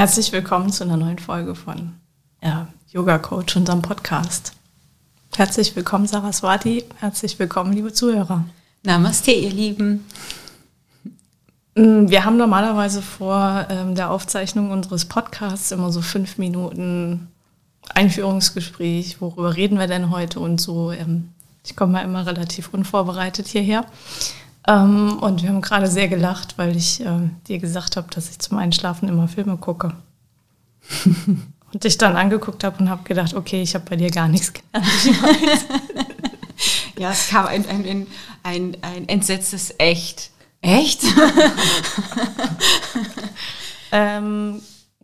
Herzlich willkommen zu einer neuen Folge von ja, Yoga Coach, unserem Podcast. Herzlich willkommen, Saraswati. Herzlich willkommen, liebe Zuhörer. Namaste, ihr Lieben. Mm, wir haben normalerweise vor ähm, der Aufzeichnung unseres Podcasts immer so fünf Minuten Einführungsgespräch. Worüber reden wir denn heute und so? Ähm, ich komme mal immer relativ unvorbereitet hierher. Ähm, und wir haben gerade sehr gelacht, weil ich äh, dir gesagt habe, dass ich zum Einschlafen immer Filme gucke. und dich dann angeguckt habe und habe gedacht, okay, ich habe bei dir gar nichts gelernt. ja, es kam ein, ein, ein, ein entsetztes Echt. Echt? ähm,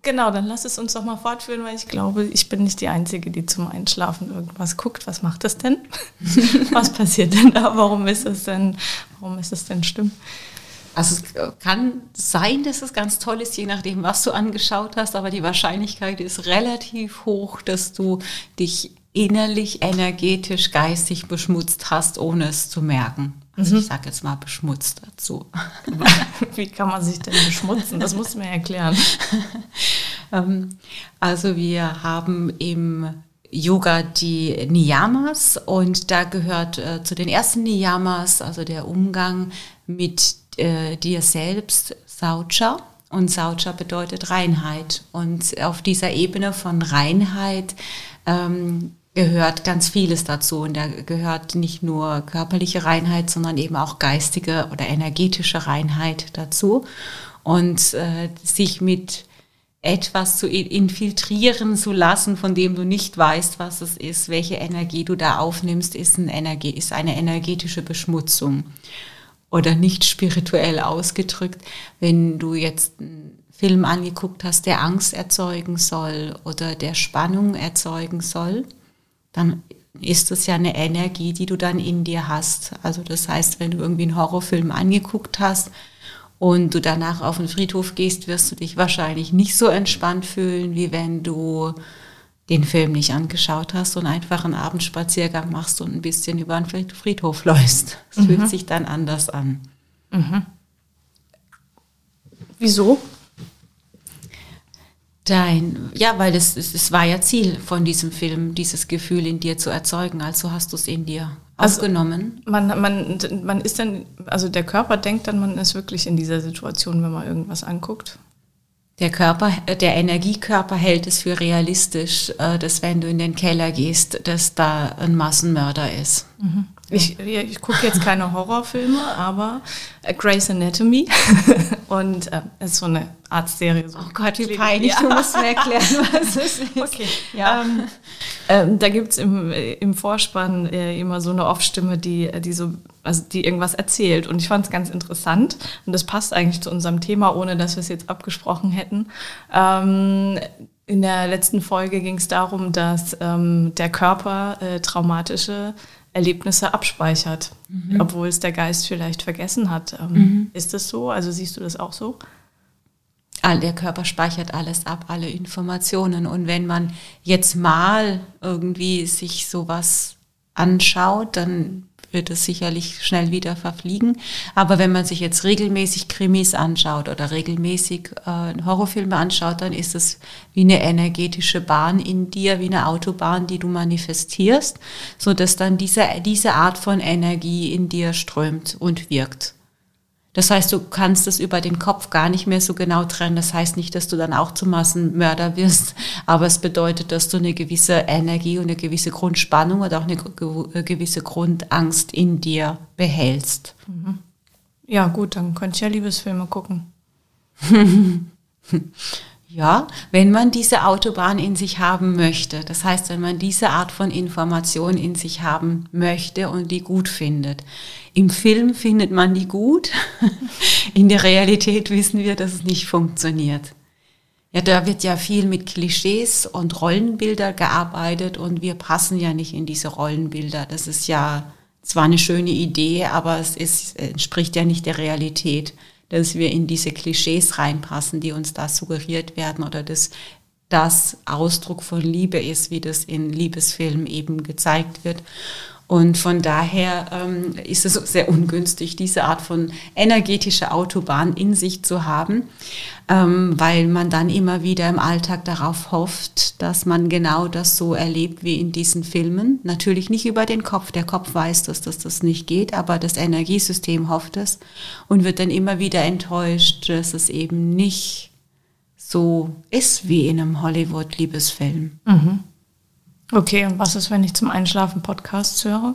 Genau, dann lass es uns doch mal fortführen, weil ich glaube, ich bin nicht die Einzige, die zum Einschlafen irgendwas guckt. Was macht das denn? Was passiert denn da? Warum ist es denn, warum ist es denn schlimm? Also es kann sein, dass es ganz toll ist, je nachdem, was du angeschaut hast, aber die Wahrscheinlichkeit ist relativ hoch, dass du dich innerlich, energetisch, geistig beschmutzt hast, ohne es zu merken. Also mhm. ich sage jetzt mal beschmutzt dazu. Wie kann man sich denn beschmutzen? Das muss mir erklären. Ähm, also wir haben im Yoga die Niyamas und da gehört äh, zu den ersten Niyamas, also der Umgang mit äh, dir selbst, Saucha. Und Saucha bedeutet Reinheit. Und auf dieser Ebene von Reinheit ähm, gehört ganz vieles dazu. Und da gehört nicht nur körperliche Reinheit, sondern eben auch geistige oder energetische Reinheit dazu. Und äh, sich mit etwas zu infiltrieren zu lassen, von dem du nicht weißt, was es ist, welche Energie du da aufnimmst, ist, ein Energie, ist eine energetische Beschmutzung. Oder nicht spirituell ausgedrückt, wenn du jetzt einen Film angeguckt hast, der Angst erzeugen soll oder der Spannung erzeugen soll, dann ist das ja eine Energie, die du dann in dir hast. Also das heißt, wenn du irgendwie einen Horrorfilm angeguckt hast und du danach auf den Friedhof gehst, wirst du dich wahrscheinlich nicht so entspannt fühlen, wie wenn du den Film nicht angeschaut hast und einfach einen Abendspaziergang machst und ein bisschen über den Friedhof läufst. Es mhm. fühlt sich dann anders an. Mhm. Wieso? Dein, ja, weil es, es, es war ja Ziel von diesem Film, dieses Gefühl in dir zu erzeugen. Also hast du es in dir also aufgenommen. Man, man, man ist dann, also der Körper denkt dann, man ist wirklich in dieser Situation, wenn man irgendwas anguckt. Der Körper, der Energiekörper hält es für realistisch, äh, dass wenn du in den Keller gehst, dass da ein Massenmörder ist. Mhm. Ich, ich gucke jetzt keine Horrorfilme, aber äh, Grey's Anatomy und äh, ist so eine Arztserie. So oh Gott, wie peinlich, ja. du musst mir erklären, was es ist. Okay, ja. Ähm, ähm, da gibt's im, im Vorspann äh, immer so eine Off-Stimme, die, die so, also die irgendwas erzählt. Und ich fand es ganz interessant und das passt eigentlich zu unserem Thema, ohne dass wir es jetzt abgesprochen hätten. Ähm, in der letzten Folge ging es darum, dass ähm, der Körper äh, traumatische Erlebnisse abspeichert, mhm. obwohl es der Geist vielleicht vergessen hat. Ähm, mhm. Ist das so? Also siehst du das auch so? Der Körper speichert alles ab, alle Informationen. Und wenn man jetzt mal irgendwie sich sowas anschaut, dann wird es sicherlich schnell wieder verfliegen. Aber wenn man sich jetzt regelmäßig Krimis anschaut oder regelmäßig äh, Horrorfilme anschaut, dann ist es wie eine energetische Bahn in dir, wie eine Autobahn, die du manifestierst, so dass dann diese, diese Art von Energie in dir strömt und wirkt. Das heißt, du kannst es über den Kopf gar nicht mehr so genau trennen. Das heißt nicht, dass du dann auch zum Massenmörder wirst, aber es bedeutet, dass du eine gewisse Energie und eine gewisse Grundspannung oder auch eine gewisse Grundangst in dir behältst. Mhm. Ja, gut, dann könnte ich ja Liebesfilme gucken. Ja, wenn man diese Autobahn in sich haben möchte. Das heißt, wenn man diese Art von Information in sich haben möchte und die gut findet. Im Film findet man die gut. In der Realität wissen wir, dass es nicht funktioniert. Ja, da wird ja viel mit Klischees und Rollenbilder gearbeitet und wir passen ja nicht in diese Rollenbilder. Das ist ja zwar eine schöne Idee, aber es ist, entspricht ja nicht der Realität dass wir in diese Klischees reinpassen, die uns da suggeriert werden oder dass das Ausdruck von Liebe ist, wie das in Liebesfilmen eben gezeigt wird. Und von daher ähm, ist es sehr ungünstig, diese Art von energetischer Autobahn in sich zu haben, ähm, weil man dann immer wieder im Alltag darauf hofft, dass man genau das so erlebt wie in diesen Filmen. Natürlich nicht über den Kopf. Der Kopf weiß, dass das, das nicht geht, aber das Energiesystem hofft es und wird dann immer wieder enttäuscht, dass es eben nicht so ist wie in einem Hollywood-Liebesfilm. Mhm. Okay, und was ist, wenn ich zum Einschlafen Podcasts höre?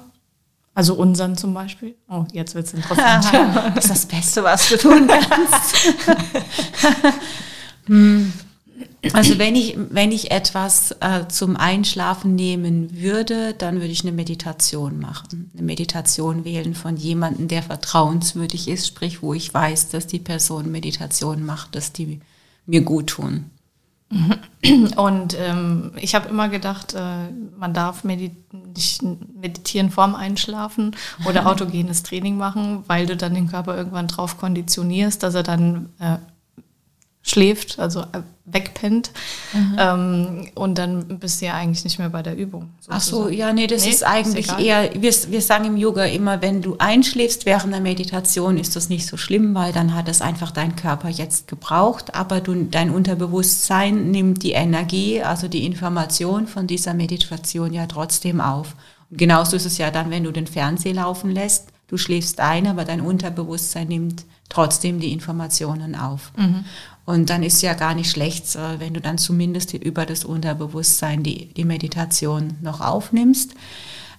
Also unseren zum Beispiel. Oh, jetzt wird es interessant. das ist das Beste, was du tun kannst. Hm. also wenn ich, wenn ich etwas äh, zum Einschlafen nehmen würde, dann würde ich eine Meditation machen. Eine Meditation wählen von jemandem, der vertrauenswürdig ist, sprich, wo ich weiß, dass die Person Meditation macht, dass die mir gut tun. Und ähm, ich habe immer gedacht, äh, man darf medit nicht meditieren vorm Einschlafen oder autogenes Training machen, weil du dann den Körper irgendwann drauf konditionierst, dass er dann äh, schläft, also äh, wegpennt. Mhm. Ähm, und dann bist du ja eigentlich nicht mehr bei der Übung. Sozusagen. Ach so, ja, nee, das nee, ist eigentlich ist eher, wir, wir sagen im Yoga immer, wenn du einschläfst während der Meditation, ist das nicht so schlimm, weil dann hat es einfach dein Körper jetzt gebraucht, aber du, dein Unterbewusstsein nimmt die Energie, also die Information von dieser Meditation ja trotzdem auf. Und genauso ist es ja dann, wenn du den Fernseher laufen lässt, du schläfst ein, aber dein Unterbewusstsein nimmt trotzdem die Informationen auf. Mhm. Und dann ist ja gar nicht schlecht, äh, wenn du dann zumindest über das Unterbewusstsein die, die Meditation noch aufnimmst.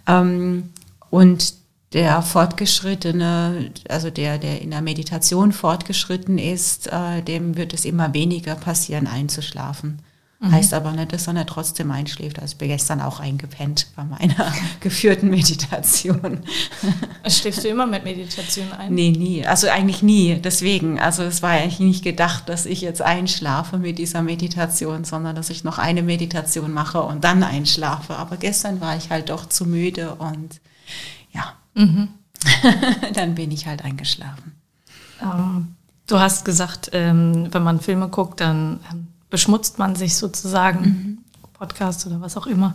Ähm, und der Fortgeschrittene, also der, der in der Meditation fortgeschritten ist, äh, dem wird es immer weniger passieren, einzuschlafen. Mhm. Heißt aber nicht, dass er nicht trotzdem einschläft. Also ich bin gestern auch eingepennt bei meiner geführten Meditation. Schläfst du immer mit Meditation ein? Nee, nie. Also eigentlich nie. Deswegen. Also es war eigentlich nicht gedacht, dass ich jetzt einschlafe mit dieser Meditation, sondern dass ich noch eine Meditation mache und dann einschlafe. Aber gestern war ich halt doch zu müde und ja. Mhm. dann bin ich halt eingeschlafen. Ähm, du hast gesagt, ähm, wenn man Filme guckt, dann ähm, beschmutzt man sich sozusagen, mhm. Podcast oder was auch immer.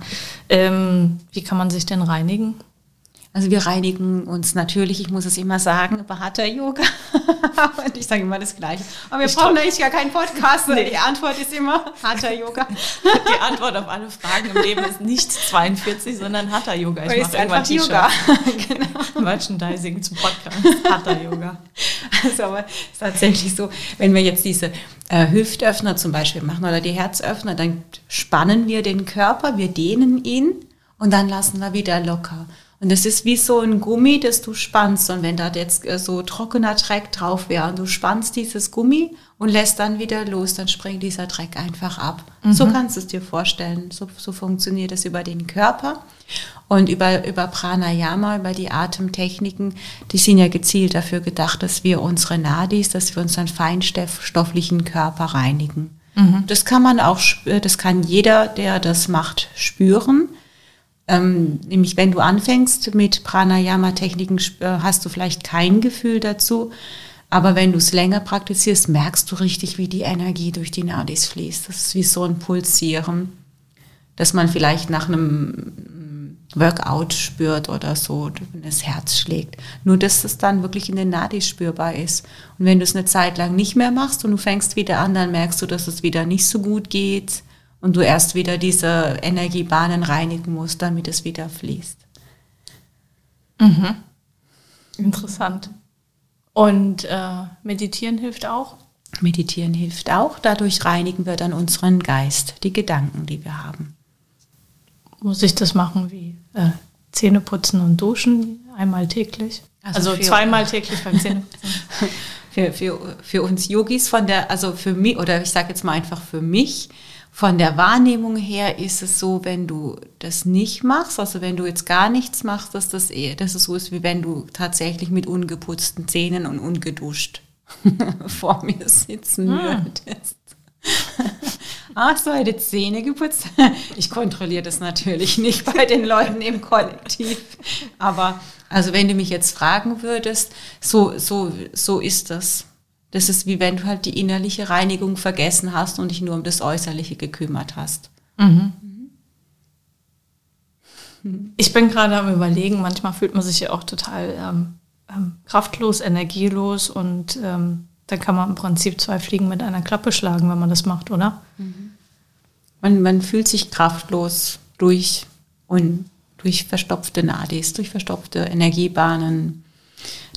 Ähm, wie kann man sich denn reinigen? Also wir reinigen uns natürlich, ich muss es immer sagen, über Hatha Yoga. und ich sage immer das Gleiche. Aber wir ich brauchen eigentlich gar keinen Podcast. Nee. Die Antwort ist immer Hatha Yoga. Die Antwort auf alle Fragen im Leben ist nicht 42, sondern Hatha Yoga. Ich mache irgendwann Yoga. genau. Merchandising zum Podcast. Hatha Yoga. Also aber es ist tatsächlich so, wenn wir jetzt diese äh, Hüftöffner zum Beispiel machen oder die Herzöffner, dann spannen wir den Körper, wir dehnen ihn und dann lassen wir wieder locker. Und es ist wie so ein Gummi, das du spannst. Und wenn da jetzt äh, so trockener Dreck drauf wäre und du spannst dieses Gummi und lässt dann wieder los, dann springt dieser Dreck einfach ab. Mhm. So kannst du es dir vorstellen. So, so funktioniert es über den Körper. Und über, über Pranayama, über die Atemtechniken, die sind ja gezielt dafür gedacht, dass wir unsere Nadis, dass wir unseren feinstofflichen Körper reinigen. Mhm. Das kann man auch, das kann jeder, der das macht, spüren. Ähm, nämlich wenn du anfängst mit Pranayama-Techniken, äh, hast du vielleicht kein Gefühl dazu. Aber wenn du es länger praktizierst, merkst du richtig, wie die Energie durch die Nadis fließt. Das ist wie so ein Pulsieren, dass man vielleicht nach einem Workout spürt oder so, wenn das Herz schlägt. Nur, dass es dann wirklich in den Nadis spürbar ist. Und wenn du es eine Zeit lang nicht mehr machst und du fängst wieder an, dann merkst du, dass es wieder nicht so gut geht und du erst wieder diese Energiebahnen reinigen musst, damit es wieder fließt. Mhm. Interessant. Und äh, meditieren hilft auch? Meditieren hilft auch. Dadurch reinigen wir dann unseren Geist, die Gedanken, die wir haben. Muss ich das machen wie äh, Zähne putzen und duschen einmal täglich? Also, also zweimal täglich beim Zähneputzen. für, für, für uns Yogis von der, also für mich, oder ich sage jetzt mal einfach für mich, von der Wahrnehmung her ist es so, wenn du das nicht machst, also wenn du jetzt gar nichts machst, dass das eher, dass es so ist, wie wenn du tatsächlich mit ungeputzten Zähnen und ungeduscht vor mir sitzen hm. würdest. Ach so, hätte Zähne geputzt. Ich kontrolliere das natürlich nicht bei den Leuten im Kollektiv. Aber also wenn du mich jetzt fragen würdest, so, so, so ist das. Das ist wie wenn du halt die innerliche Reinigung vergessen hast und dich nur um das Äußerliche gekümmert hast. Mhm. Ich bin gerade am Überlegen, manchmal fühlt man sich ja auch total ähm, ähm, kraftlos, energielos und ähm, dann kann man im Prinzip zwei Fliegen mit einer Klappe schlagen, wenn man das macht, oder? Mhm. Man, man fühlt sich kraftlos durch und durch verstopfte Nadis, durch verstopfte Energiebahnen,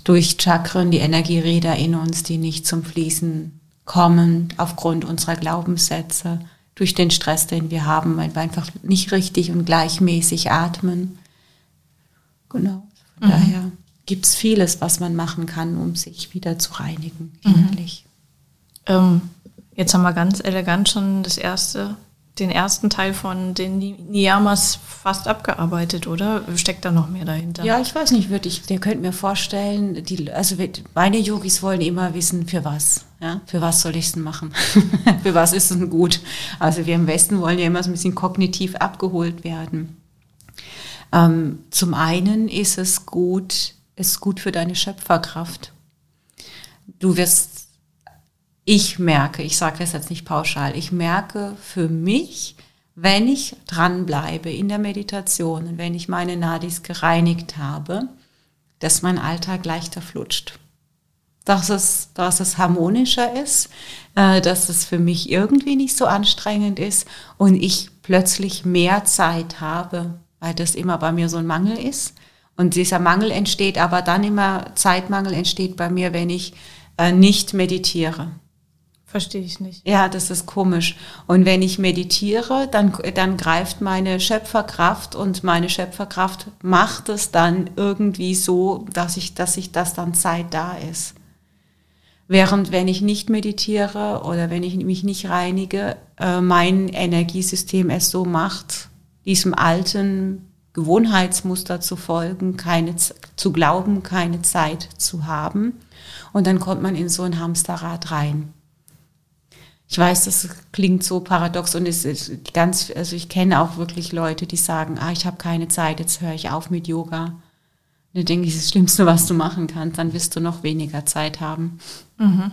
durch Chakren, die Energieräder in uns, die nicht zum Fließen kommen aufgrund unserer Glaubenssätze, durch den Stress, den wir haben, weil wir einfach nicht richtig und gleichmäßig atmen. Genau. Von mhm. daher gibt es vieles, was man machen kann, um sich wieder zu reinigen innerlich. Mhm. Ähm, jetzt haben wir ganz elegant schon das erste den ersten Teil von den Niyamas fast abgearbeitet, oder? Steckt da noch mehr dahinter? Ja, ich weiß nicht, würde ich, der könnte mir vorstellen, die, also meine Yogis wollen immer wissen, für was. Ja, für was soll ich es denn machen? für was ist es denn gut? Also wir im Westen wollen ja immer so ein bisschen kognitiv abgeholt werden. Ähm, zum einen ist es gut, ist gut für deine Schöpferkraft. Du wirst ich merke, ich sage das jetzt nicht pauschal, ich merke für mich, wenn ich dranbleibe in der Meditation und wenn ich meine Nadis gereinigt habe, dass mein Alltag leichter flutscht. Dass es, dass es harmonischer ist, äh, dass es für mich irgendwie nicht so anstrengend ist und ich plötzlich mehr Zeit habe, weil das immer bei mir so ein Mangel ist. Und dieser Mangel entsteht aber dann immer, Zeitmangel entsteht bei mir, wenn ich äh, nicht meditiere. Verstehe ich nicht. Ja, das ist komisch. Und wenn ich meditiere, dann, dann greift meine Schöpferkraft und meine Schöpferkraft macht es dann irgendwie so, dass ich, dass ich, dass dann Zeit da ist. Während wenn ich nicht meditiere oder wenn ich mich nicht reinige, äh, mein Energiesystem es so macht, diesem alten Gewohnheitsmuster zu folgen, keine, zu glauben, keine Zeit zu haben. Und dann kommt man in so ein Hamsterrad rein. Ich weiß, das klingt so paradox und es ist ganz, also ich kenne auch wirklich Leute, die sagen, ah, ich habe keine Zeit, jetzt höre ich auf mit Yoga. Und dann denke ich, das Schlimmste, was du machen kannst, dann wirst du noch weniger Zeit haben. Mhm.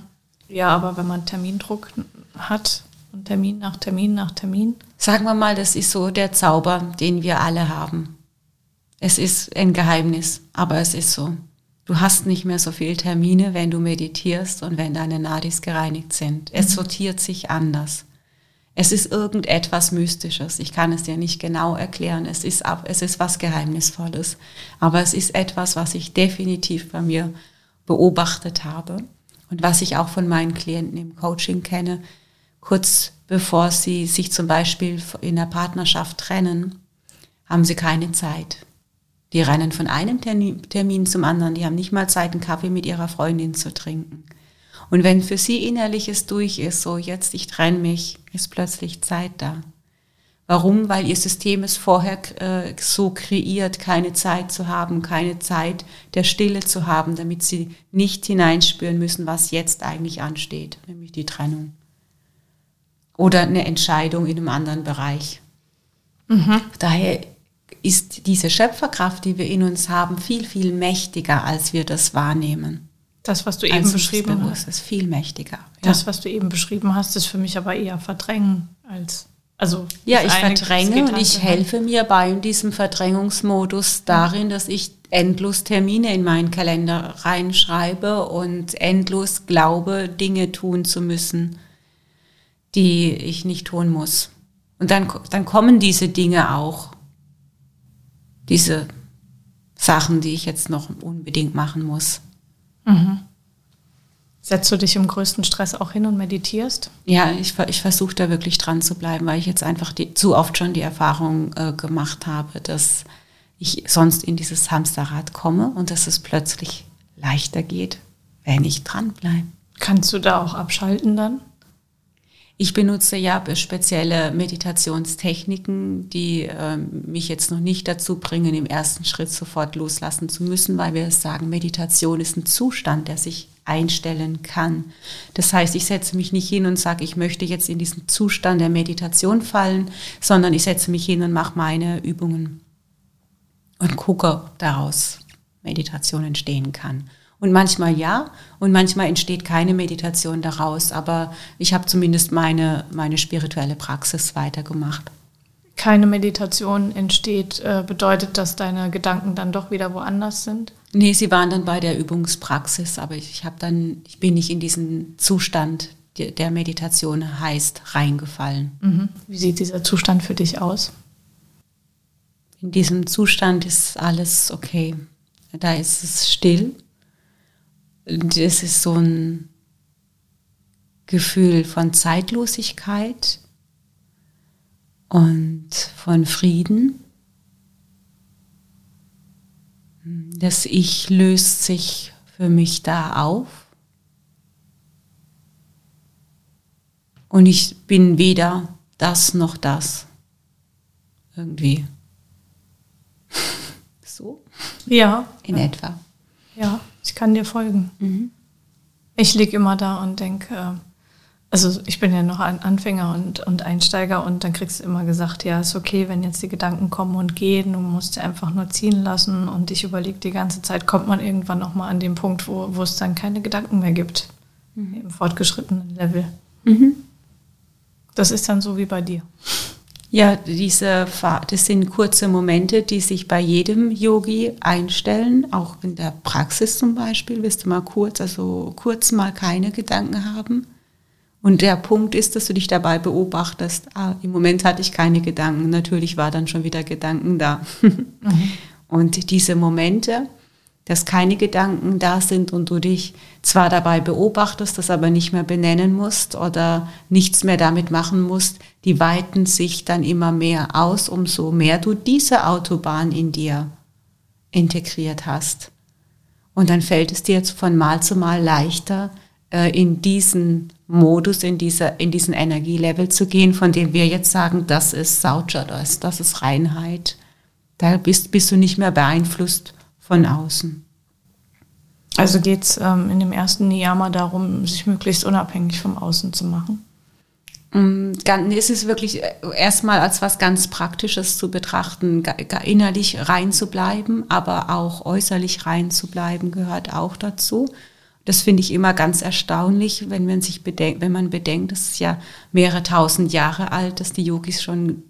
Ja, aber wenn man Termindruck hat und Termin nach Termin nach Termin. Sagen wir mal, das ist so der Zauber, den wir alle haben. Es ist ein Geheimnis, aber es ist so. Du hast nicht mehr so viele Termine, wenn du meditierst und wenn deine Nadis gereinigt sind. Es mhm. sortiert sich anders. Es ist irgendetwas Mystisches. Ich kann es dir nicht genau erklären. Es ist, es ist was Geheimnisvolles. Aber es ist etwas, was ich definitiv bei mir beobachtet habe und was ich auch von meinen Klienten im Coaching kenne. Kurz bevor sie sich zum Beispiel in der Partnerschaft trennen, haben sie keine Zeit. Die rennen von einem Termin zum anderen. Die haben nicht mal Zeit, einen Kaffee mit ihrer Freundin zu trinken. Und wenn für sie innerliches durch ist, so jetzt ich trenne mich, ist plötzlich Zeit da. Warum? Weil ihr System es vorher äh, so kreiert, keine Zeit zu haben, keine Zeit der Stille zu haben, damit sie nicht hineinspüren müssen, was jetzt eigentlich ansteht, nämlich die Trennung. Oder eine Entscheidung in einem anderen Bereich. Mhm. Daher ist diese Schöpferkraft, die wir in uns haben, viel, viel mächtiger, als wir das wahrnehmen. Das, was du eben also beschrieben hast, ist viel mächtiger. Das, was du eben beschrieben hast, ist für mich aber eher Verdrängen als also ja, ich verdränge und ich helfe mir bei diesem Verdrängungsmodus darin, dass ich endlos Termine in meinen Kalender reinschreibe und endlos glaube, Dinge tun zu müssen, die ich nicht tun muss. Und dann, dann kommen diese Dinge auch diese Sachen, die ich jetzt noch unbedingt machen muss. Mhm. Setzt du dich im größten Stress auch hin und meditierst? Ja, ich, ich versuche da wirklich dran zu bleiben, weil ich jetzt einfach die, zu oft schon die Erfahrung äh, gemacht habe, dass ich sonst in dieses Hamsterrad komme und dass es plötzlich leichter geht, wenn ich dranbleibe. Kannst du da auch abschalten dann? Ich benutze ja spezielle Meditationstechniken, die äh, mich jetzt noch nicht dazu bringen, im ersten Schritt sofort loslassen zu müssen, weil wir sagen, Meditation ist ein Zustand, der sich einstellen kann. Das heißt, ich setze mich nicht hin und sage, ich möchte jetzt in diesen Zustand der Meditation fallen, sondern ich setze mich hin und mache meine Übungen und gucke, ob daraus Meditation entstehen kann. Und manchmal ja, und manchmal entsteht keine Meditation daraus, aber ich habe zumindest meine, meine spirituelle Praxis weitergemacht. Keine Meditation entsteht, äh, bedeutet, dass deine Gedanken dann doch wieder woanders sind? Nee, sie waren dann bei der Übungspraxis, aber ich, ich habe dann, ich bin nicht in diesen Zustand, der Meditation heißt, reingefallen. Mhm. Wie sieht dieser Zustand für dich aus? In diesem Zustand ist alles okay. Da ist es still. Das ist so ein Gefühl von Zeitlosigkeit und von Frieden. Das Ich löst sich für mich da auf. Und ich bin weder das noch das. Irgendwie. so? Ja. In etwa. Ja, ich kann dir folgen. Mhm. Ich liege immer da und denke, äh, also ich bin ja noch ein Anfänger und, und Einsteiger und dann kriegst du immer gesagt, ja, ist okay, wenn jetzt die Gedanken kommen und gehen, du musst sie einfach nur ziehen lassen und ich überlege die ganze Zeit, kommt man irgendwann nochmal an den Punkt, wo, wo es dann keine Gedanken mehr gibt, mhm. im fortgeschrittenen Level. Mhm. Das ist dann so wie bei dir. Ja, diese, das sind kurze Momente, die sich bei jedem Yogi einstellen, auch in der Praxis zum Beispiel, wirst du mal kurz, also kurz mal keine Gedanken haben und der Punkt ist, dass du dich dabei beobachtest, ah, im Moment hatte ich keine Gedanken, natürlich war dann schon wieder Gedanken da. mhm. Und diese Momente, dass keine Gedanken da sind und du dich zwar dabei beobachtest, das aber nicht mehr benennen musst oder nichts mehr damit machen musst, die weiten sich dann immer mehr aus, umso mehr du diese Autobahn in dir integriert hast. Und dann fällt es dir jetzt von Mal zu Mal leichter, äh, in diesen Modus, in, dieser, in diesen Energielevel zu gehen, von dem wir jetzt sagen, das ist Saucha, das, das ist Reinheit. Da bist, bist du nicht mehr beeinflusst von außen. Also geht es ähm, in dem ersten Niyama darum, sich möglichst unabhängig vom Außen zu machen? Mm, es ist wirklich äh, erstmal als was ganz Praktisches zu betrachten, innerlich rein zu bleiben, aber auch äußerlich rein zu bleiben gehört auch dazu. Das finde ich immer ganz erstaunlich, wenn man sich bedenkt, wenn man bedenkt, das ist ja mehrere tausend Jahre alt, dass die Yogis schon ähm,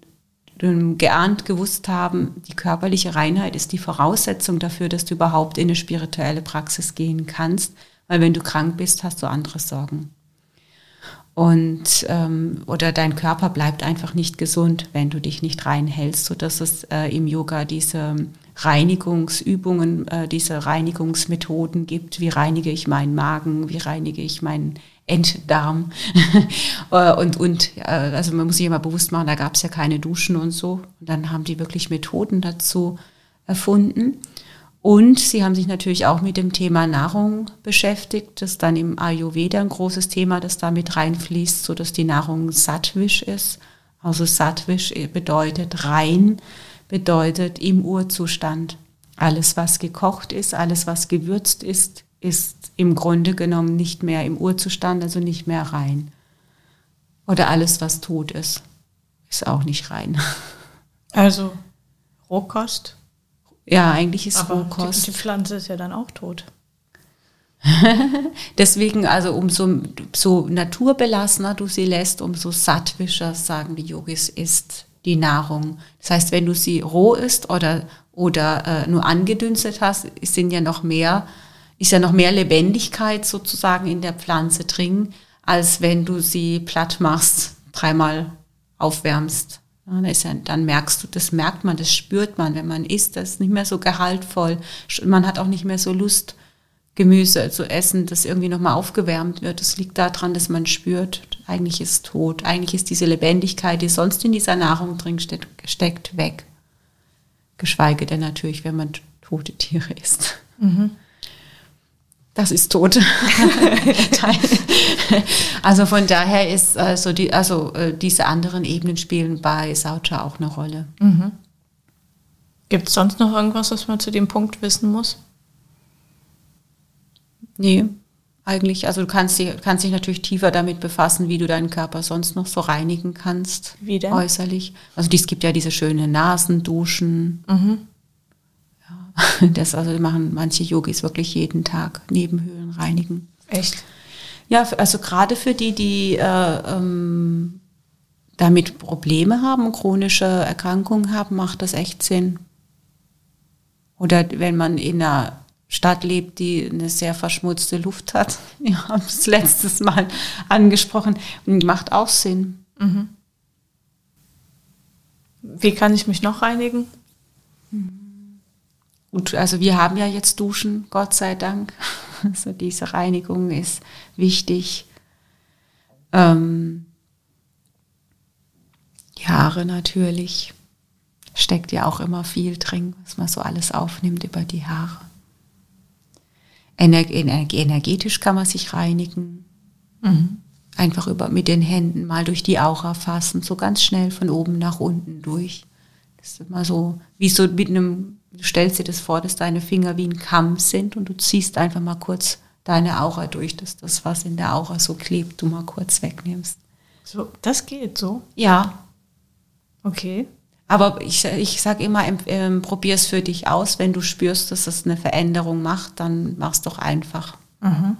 geahnt, gewusst haben, die körperliche Reinheit ist die Voraussetzung dafür, dass du überhaupt in eine spirituelle Praxis gehen kannst. Weil wenn du krank bist, hast du andere Sorgen. Und ähm, oder dein Körper bleibt einfach nicht gesund, wenn du dich nicht reinhältst, sodass es äh, im Yoga diese Reinigungsübungen, äh, diese Reinigungsmethoden gibt. Wie reinige ich meinen Magen? Wie reinige ich meinen Enddarm? Äh, und und äh, also man muss sich immer bewusst machen, da gab es ja keine Duschen und so. Und dann haben die wirklich Methoden dazu erfunden. Und sie haben sich natürlich auch mit dem Thema Nahrung beschäftigt. Das dann im Ayurveda ein großes Thema, das da mit reinfließt, so dass die Nahrung sattwisch ist. Also sattwisch bedeutet rein bedeutet im Urzustand. Alles, was gekocht ist, alles, was gewürzt ist, ist im Grunde genommen nicht mehr im Urzustand, also nicht mehr rein. Oder alles, was tot ist, ist auch nicht rein. Also Rohkost? Ja, eigentlich ist Aber Rohkost. Die, die Pflanze ist ja dann auch tot. Deswegen, also umso so naturbelassener du sie lässt, umso sattwischer, sagen die Yogis, ist die Nahrung. Das heißt, wenn du sie roh isst oder, oder äh, nur angedünstet hast, sind ja noch mehr, ist ja noch mehr Lebendigkeit sozusagen in der Pflanze drin, als wenn du sie platt machst, dreimal aufwärmst. Ja, dann merkst du, das merkt man, das spürt man, wenn man isst, das ist nicht mehr so gehaltvoll. Man hat auch nicht mehr so Lust, Gemüse zu essen, das irgendwie nochmal aufgewärmt wird. Das liegt daran, dass man spürt, eigentlich ist tot. Eigentlich ist diese Lebendigkeit, die sonst in dieser Nahrung drin steckt weg. Geschweige denn natürlich, wenn man tote Tiere isst. Mhm. Das ist tot. also von daher ist also die, also äh, diese anderen Ebenen spielen bei Saucha auch eine Rolle. Mhm. Gibt es sonst noch irgendwas, was man zu dem Punkt wissen muss? Nee, eigentlich. Also du kannst, dich, kannst dich natürlich tiefer damit befassen, wie du deinen Körper sonst noch so reinigen kannst. Wie denn? Äußerlich. Also es gibt ja diese schönen Nasenduschen. Mhm. Das also machen manche Yogis wirklich jeden Tag Nebenhöhlen reinigen. Echt? Ja, also gerade für die, die äh, ähm, damit Probleme haben, chronische Erkrankungen haben, macht das echt Sinn. Oder wenn man in einer Stadt lebt, die eine sehr verschmutzte Luft hat. Wir haben es letztes Mal angesprochen. Macht auch Sinn. Mhm. Wie kann ich mich noch reinigen? Und also wir haben ja jetzt Duschen, Gott sei Dank. Also diese Reinigung ist wichtig. Ähm, die Haare natürlich. Steckt ja auch immer viel drin, was man so alles aufnimmt über die Haare. Energetisch kann man sich reinigen. Mhm. Einfach über, mit den Händen mal durch die Aura fassen, so ganz schnell von oben nach unten durch. Das ist immer so, wie so mit einem, du stellst dir das vor, dass deine Finger wie ein Kamm sind und du ziehst einfach mal kurz deine Aura durch, dass das, was in der Aura so klebt, du mal kurz wegnimmst. So, das geht so? Ja. Okay. Aber ich, ich sage immer, ähm, probier es für dich aus. Wenn du spürst, dass es eine Veränderung macht, dann mach es doch einfach. Mhm.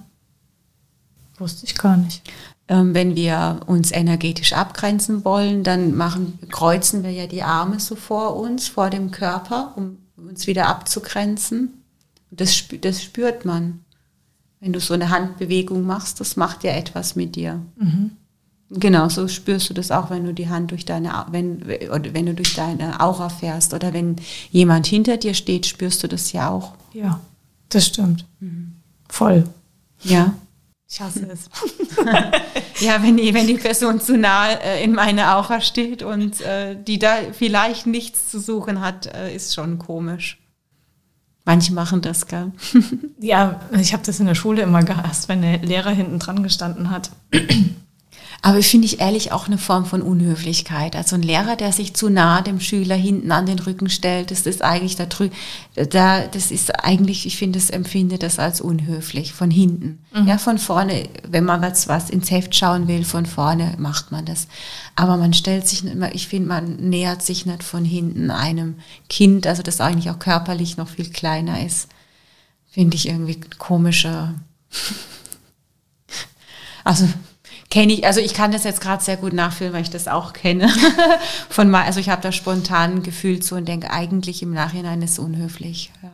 Wusste ich gar nicht. Ähm, wenn wir uns energetisch abgrenzen wollen, dann machen, kreuzen wir ja die Arme so vor uns, vor dem Körper, um uns wieder abzugrenzen. Das, das spürt man. Wenn du so eine Handbewegung machst, das macht ja etwas mit dir. Mhm. Genau, so spürst du das auch, wenn du die Hand durch deine, wenn, oder wenn du durch deine Aura fährst oder wenn jemand hinter dir steht, spürst du das ja auch. Ja, das stimmt. Mhm. Voll. Ja. Ich hasse es. ja, wenn die, wenn die Person zu nah äh, in meine Aura steht und äh, die da vielleicht nichts zu suchen hat, äh, ist schon komisch. Manche machen das, gell? ja, ich habe das in der Schule immer gehasst, wenn der Lehrer hinten dran gestanden hat. Aber finde ich ehrlich auch eine Form von Unhöflichkeit. Also ein Lehrer, der sich zu nah dem Schüler hinten an den Rücken stellt, das ist eigentlich da drüben, da, das ist eigentlich, ich finde, das empfinde das als unhöflich von hinten. Mhm. Ja, von vorne, wenn man was, was ins Heft schauen will, von vorne macht man das. Aber man stellt sich nicht mehr, ich finde, man nähert sich nicht von hinten einem Kind, also das eigentlich auch körperlich noch viel kleiner ist. Finde ich irgendwie komischer. Also kenne ich, also ich kann das jetzt gerade sehr gut nachfühlen, weil ich das auch kenne. Von mal, also ich habe da spontan ein Gefühl zu und denke, eigentlich im Nachhinein ist es unhöflich. Ja,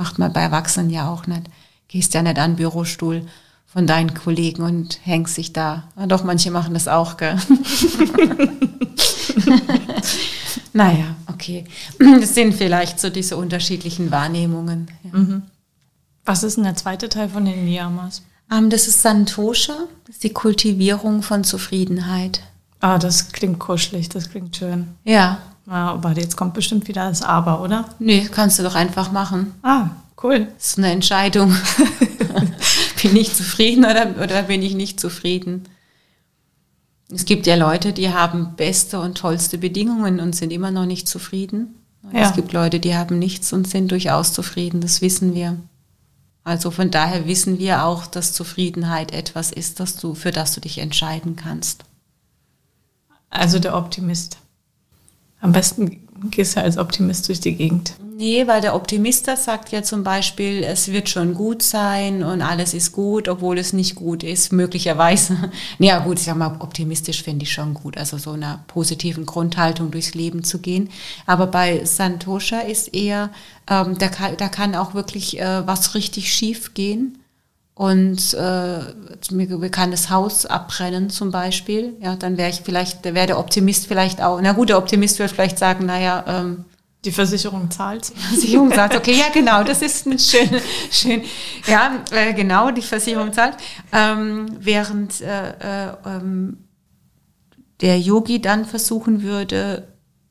macht man bei Erwachsenen ja auch nicht. Gehst ja nicht an den Bürostuhl von deinen Kollegen und hängst sich da. Ja, doch, manche machen das auch, gell? naja, okay. Das sind vielleicht so diese unterschiedlichen Wahrnehmungen. Ja. Mhm. Was ist denn der zweite Teil von den Niyamas? Ähm, das ist Santosha, das ist die Kultivierung von Zufriedenheit. Ah, das klingt kuschelig, das klingt schön. Ja. ja aber jetzt kommt bestimmt wieder das Aber, oder? Nee, kannst du doch einfach machen. Ah, cool. Das ist eine Entscheidung. bin ich zufrieden oder, oder bin ich nicht zufrieden? Es gibt ja Leute, die haben beste und tollste Bedingungen und sind immer noch nicht zufrieden. Ja. Es gibt Leute, die haben nichts und sind durchaus zufrieden, das wissen wir. Also von daher wissen wir auch, dass Zufriedenheit etwas ist, das du, für das du dich entscheiden kannst. Also der Optimist. Am besten gehst du als Optimist durch die Gegend. Nee, weil der Optimist sagt ja zum Beispiel, es wird schon gut sein und alles ist gut, obwohl es nicht gut ist, möglicherweise. Ja gut, ich sag mal, optimistisch finde ich schon gut, also so einer positiven Grundhaltung durchs Leben zu gehen. Aber bei Santosha ist eher, ähm, da, kann, da kann auch wirklich äh, was richtig schief gehen. Und äh, mir das Haus abbrennen zum Beispiel. Ja, dann wäre ich vielleicht, wäre der Optimist vielleicht auch, na gut, der Optimist würde vielleicht sagen, naja, ähm, Die Versicherung zahlt. Die Versicherung zahlt, okay, ja genau, das ist ein schön, schön, ja, äh, genau, die Versicherung zahlt. Ähm, während äh, äh, ähm, der Yogi dann versuchen würde,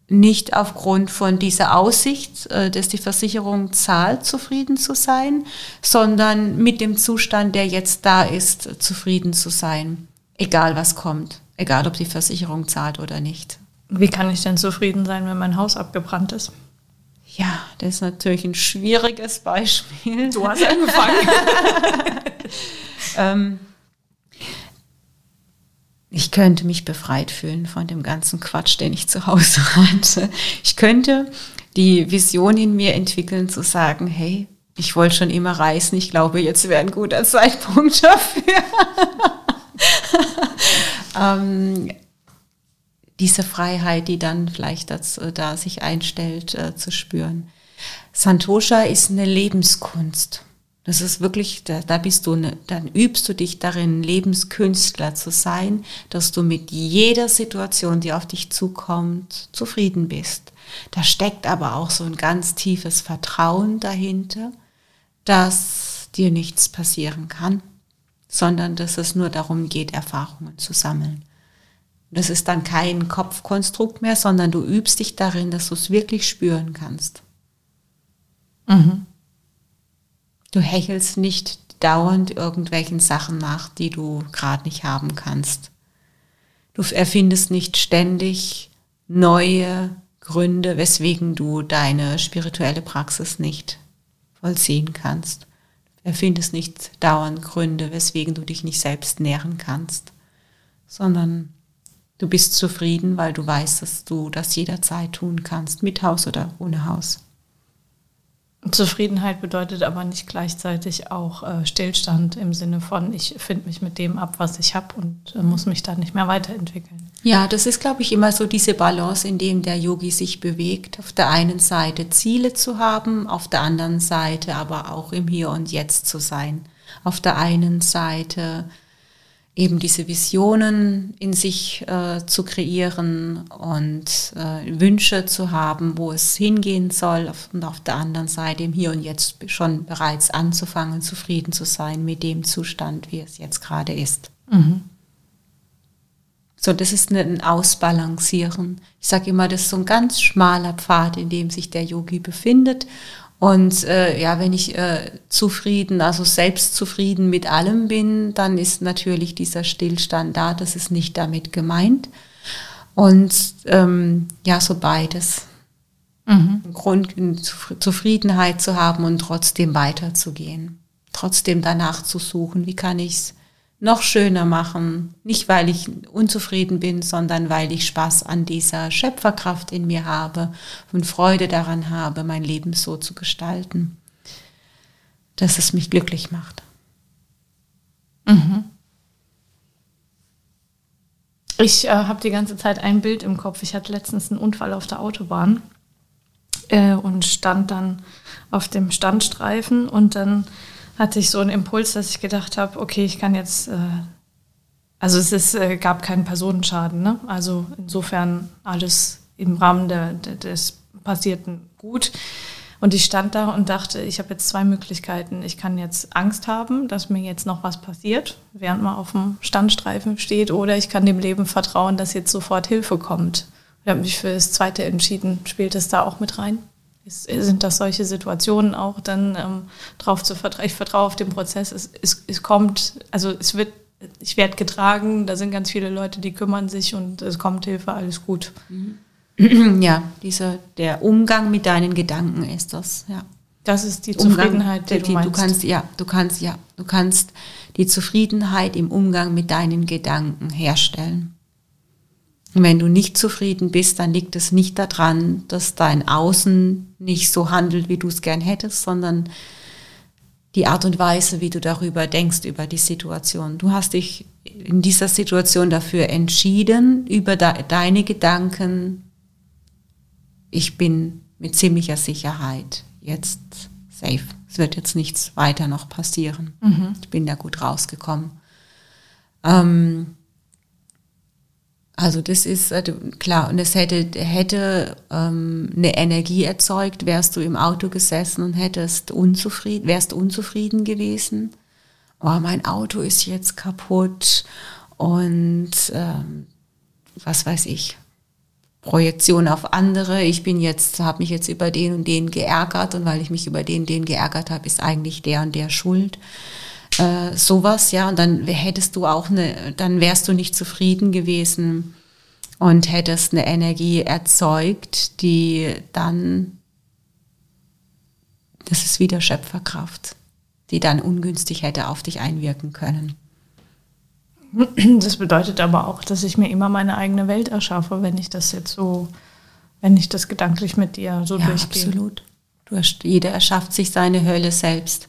nicht aufgrund von dieser Aussicht, äh, dass die Versicherung zahlt, zufrieden zu sein, sondern mit dem Zustand, der jetzt da ist, zufrieden zu sein, egal was kommt, egal ob die Versicherung zahlt oder nicht. Wie kann ich denn zufrieden sein, wenn mein Haus abgebrannt ist? Ja, das ist natürlich ein schwieriges Beispiel. Du hast angefangen. ähm, ich könnte mich befreit fühlen von dem ganzen Quatsch, den ich zu Hause hatte. Ich könnte die Vision in mir entwickeln, zu sagen, hey, ich wollte schon immer reisen, ich glaube, jetzt wäre ein guter Zeitpunkt dafür. ähm, diese Freiheit, die dann vielleicht das, da sich einstellt, äh, zu spüren. Santosha ist eine Lebenskunst. Das ist wirklich, da, da bist du, ne, dann übst du dich darin, Lebenskünstler zu sein, dass du mit jeder Situation, die auf dich zukommt, zufrieden bist. Da steckt aber auch so ein ganz tiefes Vertrauen dahinter, dass dir nichts passieren kann, sondern dass es nur darum geht, Erfahrungen zu sammeln. Das ist dann kein Kopfkonstrukt mehr, sondern du übst dich darin, dass du es wirklich spüren kannst. Mhm. Du hechelst nicht dauernd irgendwelchen Sachen nach, die du gerade nicht haben kannst. Du erfindest nicht ständig neue Gründe, weswegen du deine spirituelle Praxis nicht vollziehen kannst. Du erfindest nicht dauernd Gründe, weswegen du dich nicht selbst nähren kannst, sondern du bist zufrieden, weil du weißt, dass du das jederzeit tun kannst, mit Haus oder ohne Haus. Zufriedenheit bedeutet aber nicht gleichzeitig auch äh, Stillstand im Sinne von, ich finde mich mit dem ab, was ich habe und äh, muss mich da nicht mehr weiterentwickeln. Ja, das ist, glaube ich, immer so diese Balance, in dem der Yogi sich bewegt. Auf der einen Seite Ziele zu haben, auf der anderen Seite aber auch im Hier und Jetzt zu sein. Auf der einen Seite eben diese Visionen in sich äh, zu kreieren und äh, Wünsche zu haben, wo es hingehen soll und auf der anderen Seite im Hier und Jetzt schon bereits anzufangen, zufrieden zu sein mit dem Zustand, wie es jetzt gerade ist. Mhm. So, das ist ein Ausbalancieren. Ich sage immer, das ist so ein ganz schmaler Pfad, in dem sich der Yogi befindet und äh, ja, wenn ich äh, zufrieden, also selbst zufrieden mit allem bin, dann ist natürlich dieser Stillstand da. Das ist nicht damit gemeint. Und ähm, ja, so beides. Mhm. Grund, Zufriedenheit zu haben und trotzdem weiterzugehen. Trotzdem danach zu suchen, wie kann ich es noch schöner machen. Nicht, weil ich unzufrieden bin, sondern weil ich Spaß an dieser Schöpferkraft in mir habe und Freude daran habe, mein Leben so zu gestalten, dass es mich glücklich macht. Mhm. Ich äh, habe die ganze Zeit ein Bild im Kopf. Ich hatte letztens einen Unfall auf der Autobahn äh, und stand dann auf dem Standstreifen und dann hatte ich so einen Impuls, dass ich gedacht habe, okay, ich kann jetzt, äh, also es ist, äh, gab keinen Personenschaden, ne? Also insofern alles im Rahmen der, der, des Passierten gut. Und ich stand da und dachte, ich habe jetzt zwei Möglichkeiten. Ich kann jetzt Angst haben, dass mir jetzt noch was passiert, während man auf dem Standstreifen steht, oder ich kann dem Leben vertrauen, dass jetzt sofort Hilfe kommt. Ich habe mich für das Zweite entschieden. Spielt es da auch mit rein? Ist, sind das solche Situationen auch dann ähm, drauf zu vertrauen. Ich vertraue auf den Prozess. Es, es, es kommt, also es wird, ich werde getragen, da sind ganz viele Leute, die kümmern sich und es kommt Hilfe, alles gut. Ja, dieser, der Umgang mit deinen Gedanken ist das, ja. Das ist die Zufriedenheit, Umgang, die, du, meinst. du kannst, ja, du kannst, ja, du kannst die Zufriedenheit im Umgang mit deinen Gedanken herstellen. Und wenn du nicht zufrieden bist, dann liegt es nicht daran, dass dein Außen nicht so handelt, wie du es gern hättest, sondern die Art und Weise, wie du darüber denkst, über die Situation. Du hast dich in dieser Situation dafür entschieden, über de deine Gedanken, ich bin mit ziemlicher Sicherheit jetzt safe. Es wird jetzt nichts weiter noch passieren. Mhm. Ich bin da gut rausgekommen. Ähm, Also das ist äh, klar und es hätte hätte ähm, eine Energie erzeugt, wärst du im Auto gesessen und hättest unzufrieden, wärst unzufrieden gewesen. Oh, mein Auto ist jetzt kaputt und ähm, was weiß ich. Projektion auf andere. Ich bin jetzt, habe mich jetzt über den und den geärgert und weil ich mich über den und den geärgert habe, ist eigentlich der und der schuld äh, sowas, ja, und dann hättest du auch eine, dann wärst du nicht zufrieden gewesen und hättest eine Energie erzeugt, die dann, das ist wieder Schöpferkraft, die dann ungünstig hätte auf dich einwirken können. Das bedeutet aber auch, dass ich mir immer meine eigene Welt erschaffe, wenn ich das jetzt so, wenn ich das gedanklich mit dir so ja, durchgehe. Absolut. Du hast, jeder erschafft sich seine Hölle selbst.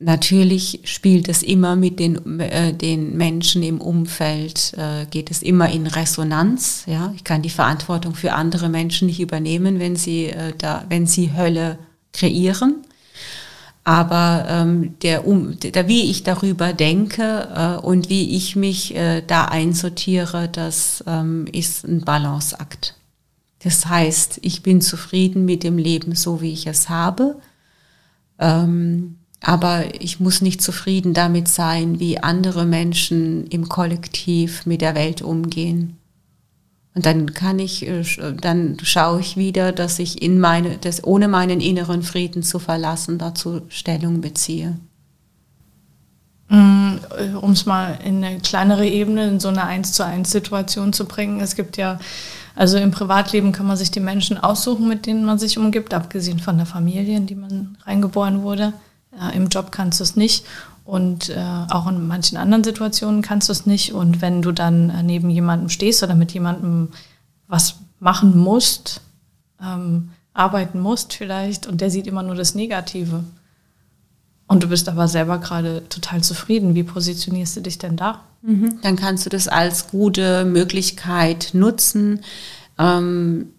Natürlich spielt es immer mit den, äh, den Menschen im Umfeld, äh, geht es immer in Resonanz. Ja? Ich kann die Verantwortung für andere Menschen nicht übernehmen, wenn sie, äh, da, wenn sie Hölle kreieren. Aber ähm, der, um, der, wie ich darüber denke äh, und wie ich mich äh, da einsortiere, das ähm, ist ein Balanceakt. Das heißt, ich bin zufrieden mit dem Leben so, wie ich es habe. Ähm, aber ich muss nicht zufrieden damit sein, wie andere Menschen im Kollektiv mit der Welt umgehen. Und dann kann ich, äh, dann schaue ich wieder, dass ich in meine, das, ohne meinen inneren Frieden zu verlassen, dazu Stellung beziehe. Mm, um es mal in eine kleinere Ebene, in so eine Eins zu eins Situation zu bringen. Es gibt ja, also im Privatleben kann man sich die Menschen aussuchen, mit denen man sich umgibt, abgesehen von der Familie, in die man reingeboren wurde. Ja, Im Job kannst du es nicht und äh, auch in manchen anderen Situationen kannst du es nicht. Und wenn du dann äh, neben jemandem stehst oder mit jemandem was machen musst, ähm, arbeiten musst vielleicht und der sieht immer nur das Negative. Und du bist aber selber gerade total zufrieden. Wie positionierst du dich denn da? Mhm. Dann kannst du das als gute Möglichkeit nutzen, ähm,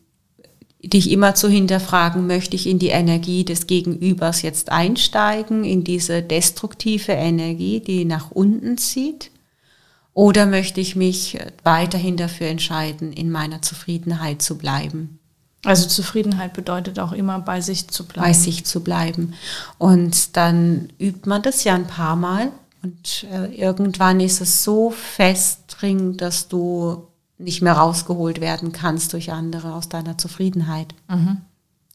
dich immer zu hinterfragen, möchte ich in die Energie des Gegenübers jetzt einsteigen, in diese destruktive Energie, die nach unten zieht? Oder möchte ich mich weiterhin dafür entscheiden, in meiner Zufriedenheit zu bleiben? Also Zufriedenheit bedeutet auch immer bei sich zu bleiben. Bei sich zu bleiben. Und dann übt man das ja ein paar Mal und äh, irgendwann ist es so fest drin, dass du nicht mehr rausgeholt werden kannst durch andere aus deiner Zufriedenheit. Mhm.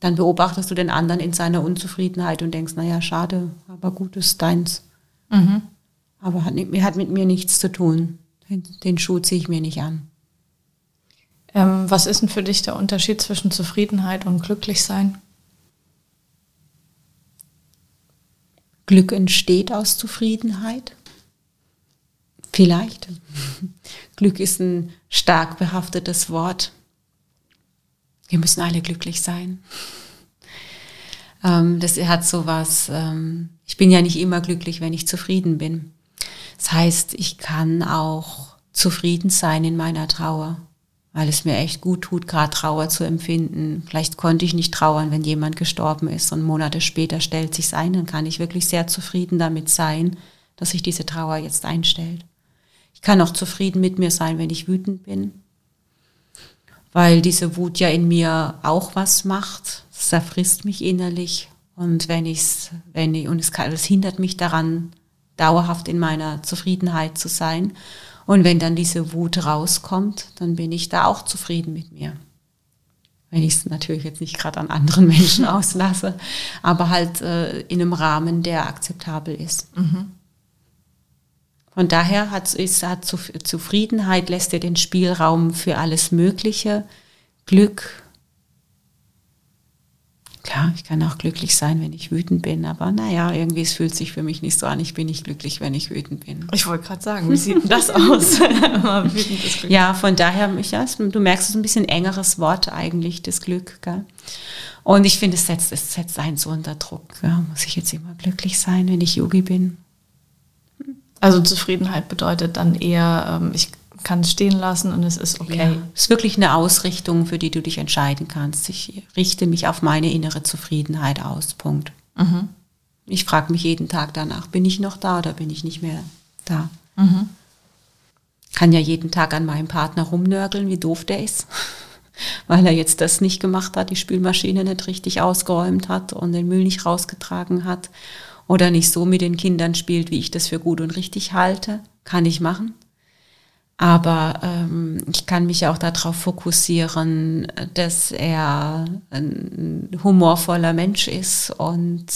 Dann beobachtest du den anderen in seiner Unzufriedenheit und denkst, naja, schade, aber gut ist deins. Mhm. Aber hat, hat, mit mir nichts zu tun. Den, den Schuh ziehe ich mir nicht an. Ähm, was ist denn für dich der Unterschied zwischen Zufriedenheit und Glücklichsein? Glück entsteht aus Zufriedenheit. Vielleicht. Glück ist ein stark behaftetes Wort. Wir müssen alle glücklich sein. Ähm, das hat so was, ähm, ich bin ja nicht immer glücklich, wenn ich zufrieden bin. Das heißt, ich kann auch zufrieden sein in meiner Trauer, weil es mir echt gut tut, gerade Trauer zu empfinden. Vielleicht konnte ich nicht trauern, wenn jemand gestorben ist und Monate später stellt sich's ein, dann kann ich wirklich sehr zufrieden damit sein, dass sich diese Trauer jetzt einstellt kann auch zufrieden mit mir sein, wenn ich wütend bin, weil diese Wut ja in mir auch was macht. Es zerfrisst mich innerlich und wenn ich's, wenn ich, und es, kann, es hindert mich daran, dauerhaft in meiner Zufriedenheit zu sein. Und wenn dann diese Wut rauskommt, dann bin ich da auch zufrieden mit mir. Wenn ich es natürlich jetzt nicht gerade an anderen Menschen auslasse, aber halt äh, in einem Rahmen, der akzeptabel ist. Mhm. Von daher hat, ist, hat Zufriedenheit lässt dir den Spielraum für alles Mögliche. Glück. Klar, ich kann auch glücklich sein, wenn ich wütend bin, aber naja, irgendwie es fühlt sich für mich nicht so an. Ich bin nicht glücklich, wenn ich wütend bin. Ich wollte gerade sagen, wie sieht denn das aus? ja, von daher, ja, du merkst, es ist ein bisschen engeres Wort eigentlich, das Glück. Gell? Und ich finde, es setzt, es setzt einen so unter Druck. Ja, muss ich jetzt immer glücklich sein, wenn ich Yogi bin? Also Zufriedenheit bedeutet dann eher, ähm, ich kann es stehen lassen und es ist okay. Ja, es ist wirklich eine Ausrichtung, für die du dich entscheiden kannst. Ich richte mich auf meine innere Zufriedenheit aus. Punkt. Mhm. Ich frage mich jeden Tag danach, bin ich noch da oder bin ich nicht mehr da? Mhm. kann ja jeden Tag an meinem Partner rumnörgeln, wie doof der ist, weil er jetzt das nicht gemacht hat, die Spülmaschine nicht richtig ausgeräumt hat und den Müll nicht rausgetragen hat oder nicht so mit den Kindern spielt, wie ich das für gut und richtig halte. Kann ich machen. Aber ähm, ich kann mich auch darauf fokussieren, dass er ein humorvoller Mensch ist und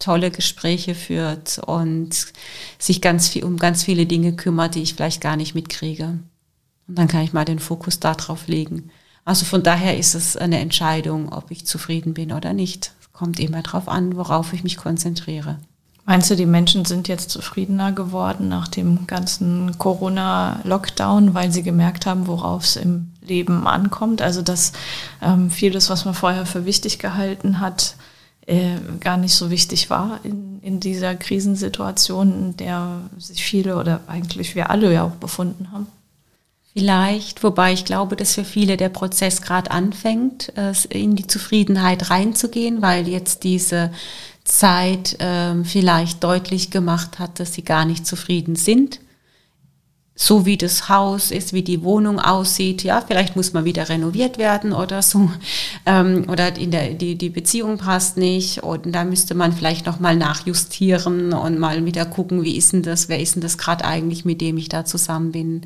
tolle Gespräche führt und sich ganz viel um ganz viele Dinge kümmert, die ich vielleicht gar nicht mitkriege. Und dann kann ich mal den Fokus darauf legen. Also von daher ist es eine Entscheidung, ob ich zufrieden bin oder nicht. Kommt immer darauf an, worauf ich mich konzentriere. Meinst du, die Menschen sind jetzt zufriedener geworden nach dem ganzen Corona-Lockdown, weil sie gemerkt haben, worauf es im Leben ankommt? Also dass ähm, vieles, was man vorher für wichtig gehalten hat, äh, gar nicht so wichtig war in, in dieser Krisensituation, in der sich viele oder eigentlich wir alle ja auch befunden haben? Vielleicht, wobei ich glaube, dass für viele der Prozess gerade anfängt, in die Zufriedenheit reinzugehen, weil jetzt diese Zeit äh, vielleicht deutlich gemacht hat, dass sie gar nicht zufrieden sind. So wie das Haus ist, wie die Wohnung aussieht, ja, vielleicht muss man wieder renoviert werden oder so, ähm, oder in der, die, die Beziehung passt nicht und da müsste man vielleicht nochmal nachjustieren und mal wieder gucken, wie ist denn das, wer ist denn das gerade eigentlich, mit dem ich da zusammen bin,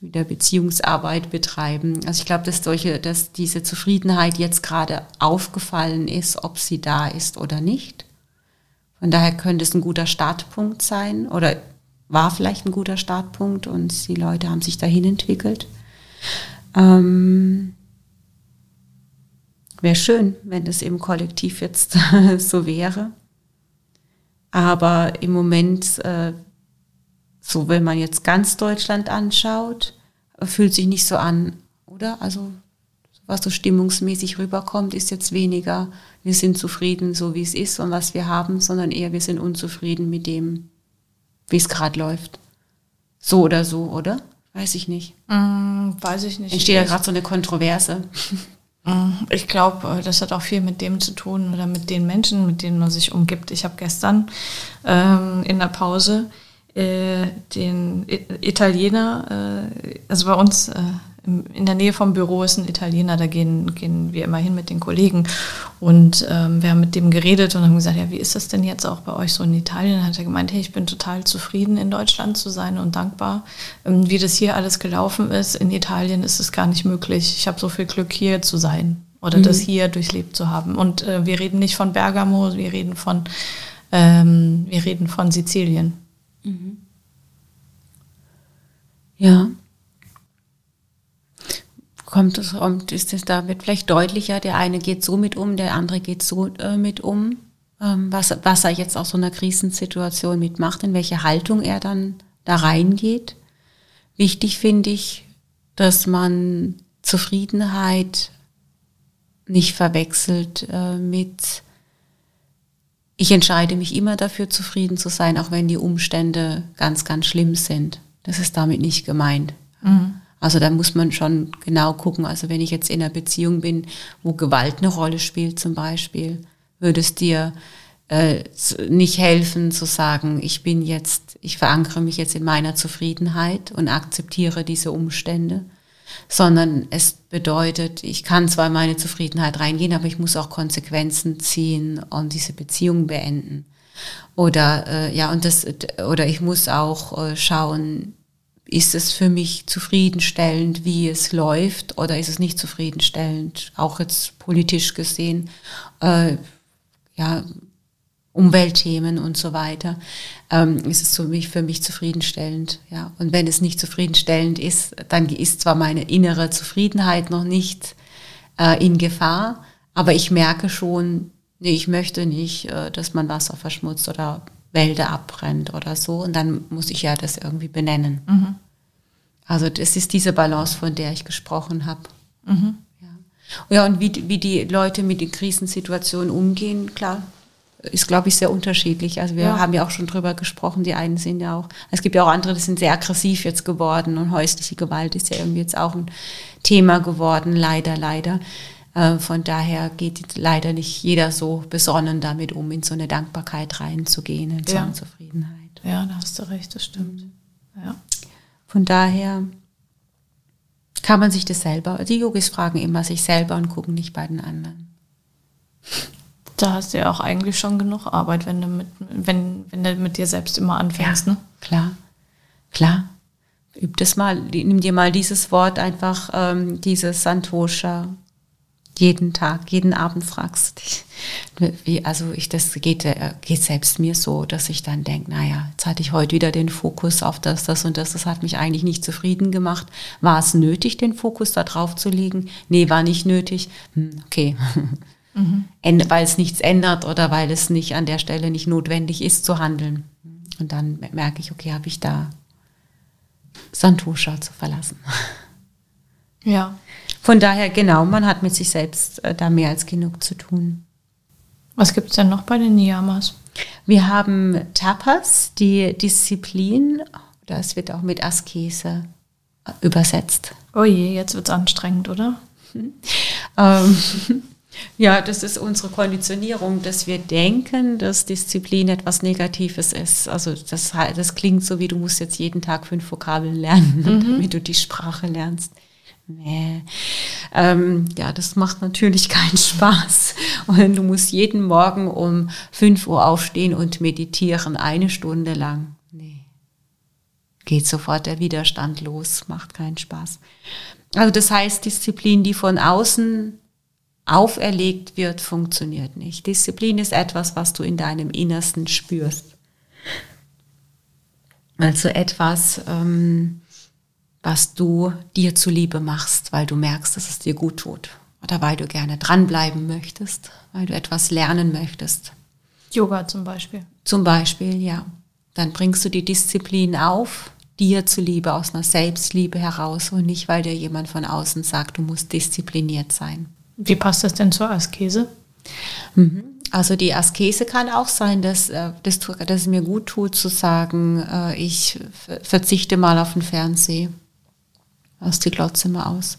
wieder Beziehungsarbeit betreiben. Also ich glaube, dass solche, dass diese Zufriedenheit jetzt gerade aufgefallen ist, ob sie da ist oder nicht. Von daher könnte es ein guter Startpunkt sein oder war vielleicht ein guter Startpunkt und die Leute haben sich dahin entwickelt. Ähm, wäre schön, wenn das im Kollektiv jetzt so wäre. Aber im Moment, äh, so wenn man jetzt ganz Deutschland anschaut, fühlt sich nicht so an, oder? Also was so stimmungsmäßig rüberkommt, ist jetzt weniger, wir sind zufrieden, so wie es ist und was wir haben, sondern eher, wir sind unzufrieden mit dem, wie es gerade läuft. So oder so, oder? Weiß ich nicht. Mm, weiß ich nicht. Entsteht ja gerade so eine Kontroverse. Mm, ich glaube, äh, das hat auch viel mit dem zu tun oder mit den Menschen, mit denen man sich umgibt. Ich habe gestern ähm, in der Pause äh, den Italiener, äh, also bei uns äh, in der Nähe vom Büro ist ein Italiener, da gehen, gehen wir immer hin mit den Kollegen. Und ähm, wir haben mit dem geredet und haben gesagt, ja, wie ist das denn jetzt auch bei euch so in Italien? Dann hat er gemeint, hey, ich bin total zufrieden, in Deutschland zu sein und dankbar. Ähm, wie das hier alles gelaufen ist, in Italien ist es gar nicht möglich. Ich habe so viel Glück, hier zu sein oder mhm. das hier durchlebt zu haben. Und äh, wir reden nicht von Bergamo, wir reden von, ähm, wir reden von Sizilien. Mhm. Ja kommt es, ist es da wird vielleicht deutlicher, der eine geht so mit um, der andere geht so äh, mit um, ähm, was, was er jetzt aus so einer Krisensituation mitmacht, in welche Haltung er dann da reingeht. Wichtig finde ich, dass man Zufriedenheit nicht verwechselt äh, mit ich entscheide mich immer dafür, zufrieden zu sein, auch wenn die Umstände ganz, ganz schlimm sind. Das ist damit nicht gemeint. Mhm. Also da muss man schon genau gucken. Also wenn ich jetzt in einer Beziehung bin, wo Gewalt eine Rolle spielt zum Beispiel, würde es dir äh, nicht helfen zu sagen, ich bin jetzt, ich verankere mich jetzt in meiner Zufriedenheit und akzeptiere diese Umstände, sondern es bedeutet, ich kann zwar in meine Zufriedenheit reingehen, aber ich muss auch Konsequenzen ziehen und diese Beziehung beenden. Oder äh, ja, und das, oder ich muss auch äh, schauen, ist es für mich zufriedenstellend, wie es läuft, oder ist es nicht zufriedenstellend, auch jetzt politisch gesehen, äh, ja, Umweltthemen und so weiter, ähm, ist es für mich, für mich zufriedenstellend. Ja. Und wenn es nicht zufriedenstellend ist, dann ist zwar meine innere Zufriedenheit noch nicht äh, in Gefahr, aber ich merke schon, nee, ich möchte nicht, äh, dass man Wasser verschmutzt oder Wälder abbrennt oder so. Und dann muss ich ja das irgendwie benennen. Mhm. Also das ist diese Balance, von der ich gesprochen habe. Mhm. Ja. ja, und wie, wie die Leute mit den Krisensituationen umgehen, klar, ist, glaube ich, sehr unterschiedlich. Also wir ja. haben ja auch schon drüber gesprochen, die einen sind ja auch, es gibt ja auch andere, die sind sehr aggressiv jetzt geworden und häusliche Gewalt ist ja irgendwie jetzt auch ein Thema geworden, leider, leider. Äh, von daher geht leider nicht jeder so besonnen damit um, in so eine Dankbarkeit reinzugehen, in so eine Zufriedenheit. Ja, da hast du recht, das stimmt. Ja. Von daher, kann man sich das selber, die Yogis fragen immer sich selber und gucken nicht bei den anderen. Da hast du ja auch eigentlich schon genug Arbeit, wenn du mit, wenn, wenn du mit dir selbst immer anfängst, ja, ne? Klar, klar. Üb das mal, nimm dir mal dieses Wort einfach, ähm, dieses Santosha, jeden Tag, jeden Abend fragst dich. Wie, also ich, das geht, äh, geht selbst mir so, dass ich dann denke, naja, jetzt hatte ich heute wieder den Fokus auf das, das und das, das hat mich eigentlich nicht zufrieden gemacht. War es nötig, den Fokus da drauf zu legen? Nee, war nicht nötig. Hm, okay. Mhm. Weil es nichts ändert oder weil es nicht an der Stelle nicht notwendig ist zu handeln. Und dann merke ich, okay, habe ich da Santosha zu verlassen. Ja. Von daher, genau, man hat mit sich selbst äh, da mehr als genug zu tun. Was gibt es denn noch bei den Niyamas? Wir haben Tapas, die Disziplin. Das wird auch mit Askese äh, übersetzt. Oh je, jetzt wird es anstrengend, oder? ähm, ja, das ist unsere Konditionierung, dass wir denken, dass Disziplin etwas Negatives ist. Also das, das klingt so, wie du musst jetzt jeden Tag fünf Vokabeln lernen, mhm. damit du die Sprache lernst. Nee. Ähm, ja, das macht natürlich keinen Spaß. Und du musst jeden Morgen um 5 Uhr aufstehen und meditieren, eine Stunde lang. Nee. Geht sofort der Widerstand los, macht keinen Spaß. Also das heißt, Disziplin, die von außen auferlegt wird, funktioniert nicht. Disziplin ist etwas, was du in deinem Innersten spürst. Also etwas, ähm, was du dir zuliebe machst, weil du merkst, dass es dir gut tut. Oder weil du gerne dranbleiben möchtest, weil du etwas lernen möchtest. Yoga zum Beispiel. Zum Beispiel, ja. Dann bringst du die Disziplin auf, dir zuliebe, aus einer Selbstliebe heraus und nicht, weil dir jemand von außen sagt, du musst diszipliniert sein. Wie passt das denn zur Askese? Mhm. Also die Askese kann auch sein, dass, äh, dass, dass es mir gut tut zu sagen, äh, ich verzichte mal auf den Fernseher aus die Glotze mal aus.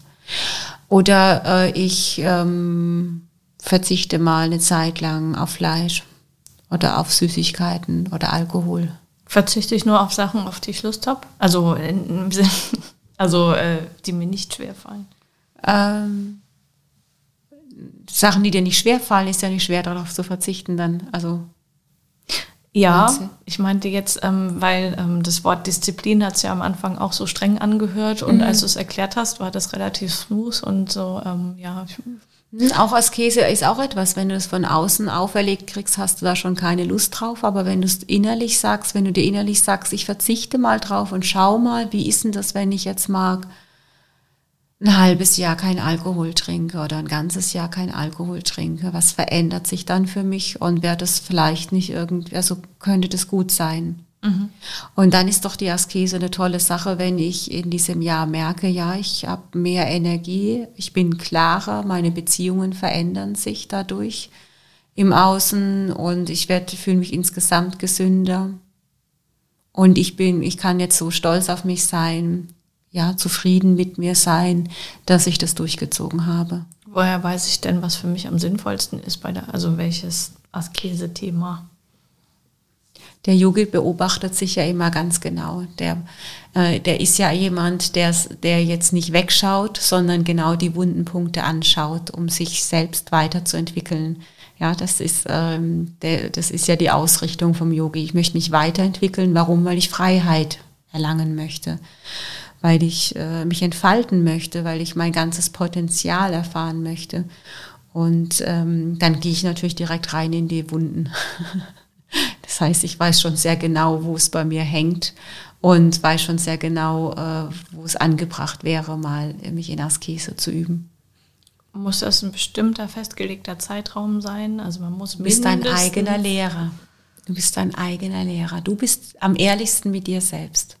Oder äh, ich ähm, verzichte mal eine Zeit lang auf Fleisch oder auf Süßigkeiten oder Alkohol. Verzichte ich nur auf Sachen, auf die ich Lust habe? Also, also äh, die mir nicht schwerfallen. Ähm, Sachen, die dir nicht schwerfallen, ist ja nicht schwer darauf zu verzichten dann. Also ja, ich meinte jetzt, ähm, weil ähm, das Wort Disziplin hat es ja am Anfang auch so streng angehört und mhm. als du es erklärt hast, war das relativ smooth und so, ähm, ja. Mhm, auch Askese ist auch etwas, wenn du es von außen auferlegt kriegst, hast du da schon keine Lust drauf, aber wenn du es innerlich sagst, wenn du dir innerlich sagst, ich verzichte mal drauf und schau mal, wie ist denn das, wenn ich jetzt mag, ein halbes Jahr kein Alkohol trinke oder ein ganzes Jahr kein Alkohol trinke, was verändert sich dann für mich und wäre das vielleicht nicht irgendwie, also könnte das gut sein. Mhm. Und dann ist doch die Askese eine tolle Sache, wenn ich in diesem Jahr merke, ja, ich habe mehr Energie, ich bin klarer, meine Beziehungen verändern sich dadurch im Außen und ich werde fühle mich insgesamt gesünder. Und ich bin, ich kann jetzt so stolz auf mich sein, ja, zufrieden mit mir sein, dass ich das durchgezogen habe. Woher weiß ich denn, was für mich am sinnvollsten ist bei der, also welches Askese-Thema? Der Yogi beobachtet sich ja immer ganz genau. Der, äh, der ist ja jemand, der, der jetzt nicht wegschaut, sondern genau die wunden Punkte anschaut, um sich selbst weiterzuentwickeln. Ja, das ist, ähm, der, das ist ja die Ausrichtung vom Yogi. Ich möchte mich weiterentwickeln. Warum? Weil ich Freiheit erlangen möchte weil ich äh, mich entfalten möchte, weil ich mein ganzes Potenzial erfahren möchte. Und ähm, dann gehe ich natürlich direkt rein in die Wunden. das heißt, ich weiß schon sehr genau, wo es bei mir hängt und weiß schon sehr genau, äh, wo es angebracht wäre, mal mich in Askese zu üben. Muss das ein bestimmter festgelegter Zeitraum sein? Also man muss Du bist dein eigener Lehrer. Du bist dein eigener Lehrer. Du bist am ehrlichsten mit dir selbst.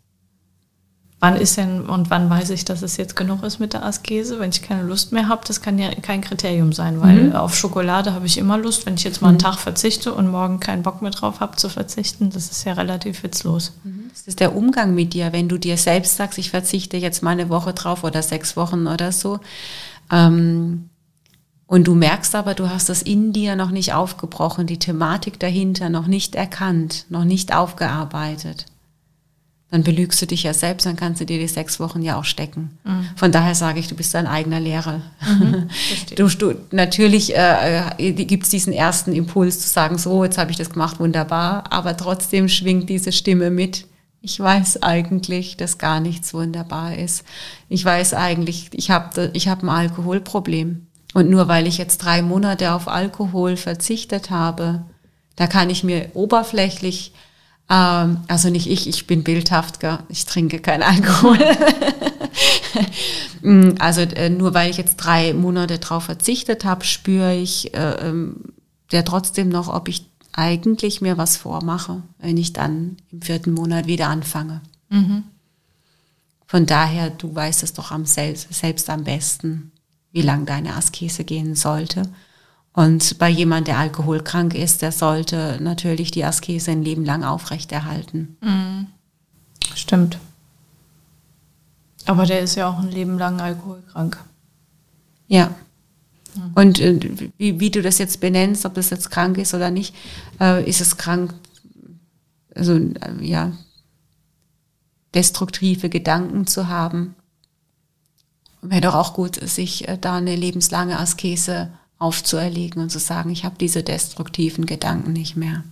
Wann ist denn und wann weiß ich, dass es jetzt genug ist mit der Askese? Wenn ich keine Lust mehr habe, das kann ja kein Kriterium sein, weil mhm. auf Schokolade habe ich immer Lust. Wenn ich jetzt mal einen mhm. Tag verzichte und morgen keinen Bock mehr drauf habe zu verzichten, das ist ja relativ witzlos. Mhm. Das ist der Umgang mit dir, wenn du dir selbst sagst, ich verzichte jetzt mal eine Woche drauf oder sechs Wochen oder so. Ähm, und du merkst aber, du hast das in dir noch nicht aufgebrochen, die Thematik dahinter noch nicht erkannt, noch nicht aufgearbeitet dann belügst du dich ja selbst, dann kannst du dir die sechs Wochen ja auch stecken. Mhm. Von daher sage ich, du bist dein eigener Lehrer. Mhm, du, du, natürlich äh, äh gibt es diesen ersten Impuls zu sagen, so, jetzt habe ich das gemacht, wunderbar, aber trotzdem schwingt diese Stimme mit. Ich weiß eigentlich, dass gar nichts wunderbar ist. Ich weiß eigentlich, ich habe ich hab ein Alkoholproblem. Und nur weil ich jetzt drei Monate auf Alkohol verzichtet habe, da kann ich mir oberflächlich ähm, also nicht ich, ich bin bildhaft, gell? ich trinke keinen Alkohol. Mm, also äh, nur weil ich jetzt drei Monate drauf verzichtet habe, spüre ich äh, ähm, ja trotzdem noch, ob ich eigentlich mir was vormache, wenn ich dann im vierten Monat wieder anfange. Mhm. Von daher, du weißt es doch am selbst, selbst am besten, wie lang deine Askese gehen sollte. Und bei jemand, der alkoholkrank ist, der sollte natürlich die Askese ein Leben lang aufrechterhalten. Mhm. Stimmt. Aber der ist ja auch ein Leben lang alkoholkrank. Ja. Mhm. Und äh, wie, wie, du das jetzt benennst, ob das jetzt krank ist oder nicht, äh, ist es krank, also äh, ja, destruktive Gedanken zu haben. Wäre doch auch gut, sich äh, da eine lebenslange Askese aufzuerlegen und zu sagen, ich habe diese destruktiven Gedanken nicht mehr.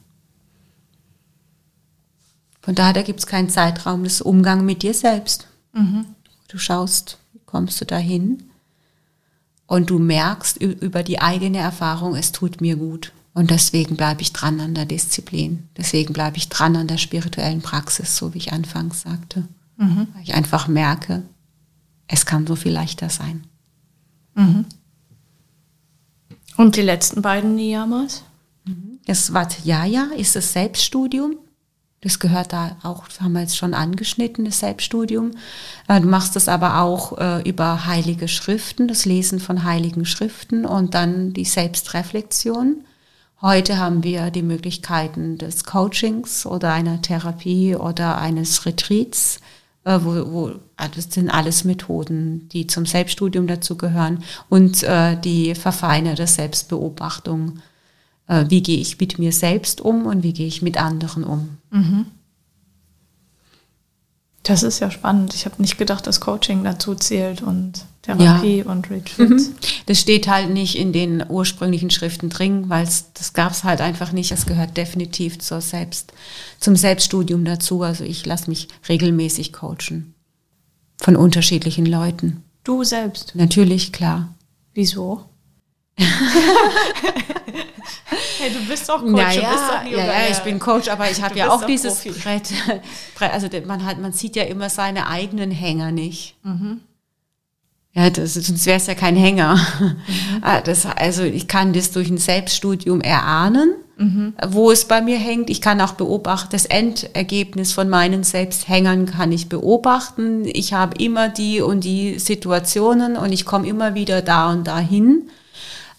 Von daher gibt es keinen Zeitraum des Umgangs mit dir selbst. Mhm. Du schaust, wie kommst du dahin und du merkst über die eigene Erfahrung, es tut mir gut. Und deswegen bleibe ich dran an der Disziplin. Deswegen bleibe ich dran an der spirituellen Praxis, so wie ich anfangs sagte. Mhm. Weil ich einfach merke, es kann so viel leichter sein. Mhm. Und die letzten beiden Niyamas? Das Vatjaya ist das Selbststudium. Das gehört da auch, haben wir jetzt schon angeschnitten, das Selbststudium. Äh, du machst das aber auch äh, über heilige Schriften, das Lesen von heiligen Schriften und dann die Selbstreflexion. Heute haben wir die Möglichkeiten des Coachings oder einer Therapie oder eines Retreats wo, wo ah, das sind alles Methoden, die zum Selbststudium dazu gehören und äh, die verfeinerte Selbstbeobachtung. Äh, wie gehe ich mit mir selbst um und wie gehe ich mit anderen um? Mhm. Das ist ja spannend. Ich habe nicht gedacht, dass Coaching dazu zählt und Therapie ja. und Retreats. Mhm. Das steht halt nicht in den ursprünglichen Schriften drin, weil das gab es halt einfach nicht. Es gehört definitiv zur Selbst, zum Selbststudium dazu. Also ich lasse mich regelmäßig coachen von unterschiedlichen Leuten. Du selbst? Natürlich, klar. Wieso? hey, du bist doch Coach, naja, du bist doch ja, ja, ich bin Coach, aber ich habe ja auch dieses Brett, Also man hat, man sieht ja immer seine eigenen Hänger nicht. Mhm. Ja, das, sonst wäre es ja kein Hänger. Mhm. Ah, das, also ich kann das durch ein Selbststudium erahnen, mhm. wo es bei mir hängt. Ich kann auch beobachten, das Endergebnis von meinen Selbsthängern kann ich beobachten. Ich habe immer die und die Situationen und ich komme immer wieder da und dahin.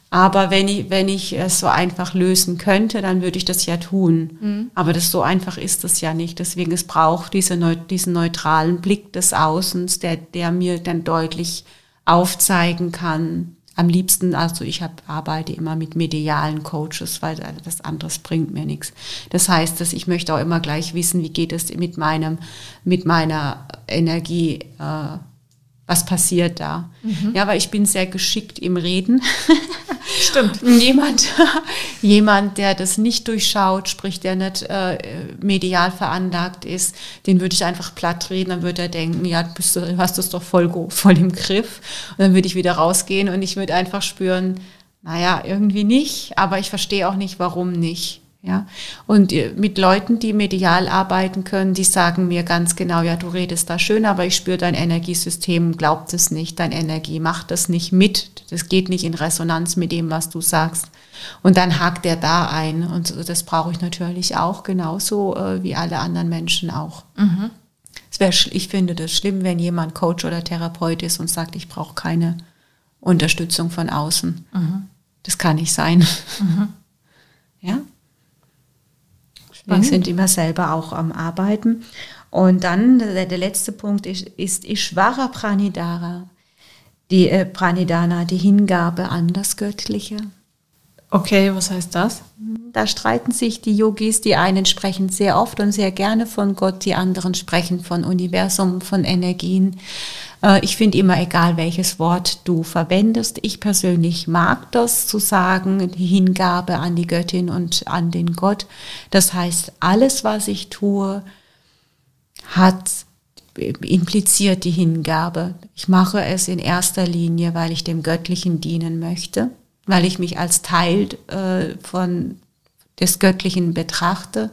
Aber wenn ich, wenn ich es so einfach lösen könnte, dann würde ich das ja tun. Mhm. Aber das so einfach ist es ja nicht. Deswegen es braucht diese, diesen neutralen Blick des Außens, der, der mir dann deutlich aufzeigen kann. Am liebsten, also ich hab, arbeite immer mit medialen Coaches, weil das anderes bringt mir nichts. Das heißt, dass ich möchte auch immer gleich wissen, wie geht es mit meinem, mit meiner Energie, äh, was passiert da. Mhm. Ja, weil ich bin sehr geschickt im Reden. Stimmt. jemand, jemand, der das nicht durchschaut, sprich, der nicht äh, medial veranlagt ist, den würde ich einfach platt reden, dann würde er denken, ja, du, bist, du hast das doch voll, voll im Griff. Und dann würde ich wieder rausgehen und ich würde einfach spüren, naja, irgendwie nicht, aber ich verstehe auch nicht, warum nicht. Ja, und äh, mit Leuten, die medial arbeiten können, die sagen mir ganz genau, ja, du redest da schön, aber ich spüre dein Energiesystem, glaubt es nicht, dein Energie macht das nicht mit, das geht nicht in Resonanz mit dem, was du sagst. Und dann hakt er da ein und das brauche ich natürlich auch genauso äh, wie alle anderen Menschen auch. Mhm. Es wär, ich finde das schlimm, wenn jemand Coach oder Therapeut ist und sagt, ich brauche keine Unterstützung von außen. Mhm. Das kann nicht sein. Mhm. Ja. Wir sind immer selber auch am Arbeiten. Und dann der, der letzte Punkt ist, ist Ishvara Pranidara, die äh, Pranidana, die Hingabe an das Göttliche. Okay, was heißt das? Da streiten sich die Yogis, die einen sprechen sehr oft und sehr gerne von Gott, die anderen sprechen von Universum, von Energien. Äh, ich finde immer egal, welches Wort du verwendest. Ich persönlich mag das zu sagen, die Hingabe an die Göttin und an den Gott. Das heißt, alles, was ich tue, hat impliziert die Hingabe. Ich mache es in erster Linie, weil ich dem Göttlichen dienen möchte weil ich mich als Teil äh, von des Göttlichen betrachte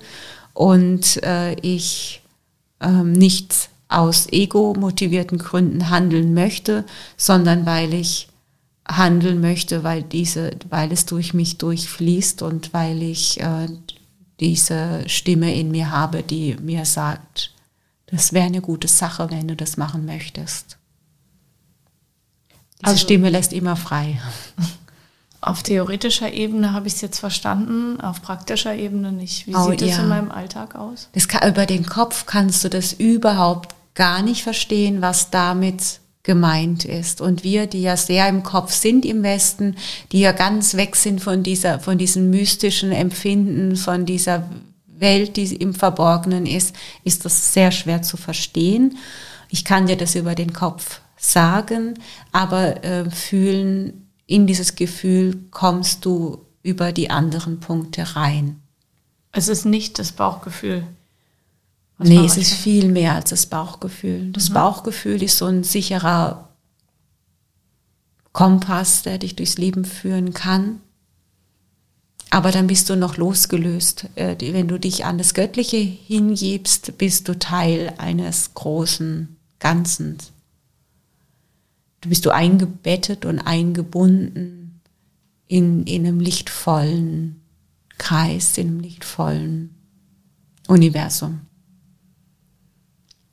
und äh, ich ähm, nicht aus ego-motivierten Gründen handeln möchte, sondern weil ich handeln möchte, weil diese, weil es durch mich durchfließt und weil ich äh, diese Stimme in mir habe, die mir sagt, das wäre eine gute Sache, wenn du das machen möchtest. Diese also, Stimme lässt immer frei. Auf theoretischer Ebene habe ich es jetzt verstanden, auf praktischer Ebene nicht. Wie oh, sieht das ja. in meinem Alltag aus? Kann, über den Kopf kannst du das überhaupt gar nicht verstehen, was damit gemeint ist. Und wir, die ja sehr im Kopf sind im Westen, die ja ganz weg sind von dieser, von diesem mystischen Empfinden, von dieser Welt, die im Verborgenen ist, ist das sehr schwer zu verstehen. Ich kann dir das über den Kopf sagen, aber äh, fühlen in dieses Gefühl kommst du über die anderen Punkte rein. Es ist nicht das Bauchgefühl. Was nee, es ist viel mehr als das Bauchgefühl. Das mhm. Bauchgefühl ist so ein sicherer Kompass, der dich durchs Leben führen kann. Aber dann bist du noch losgelöst. Äh, wenn du dich an das Göttliche hingibst, bist du Teil eines großen Ganzen. Du bist du eingebettet und eingebunden in, in einem lichtvollen Kreis, in einem lichtvollen Universum.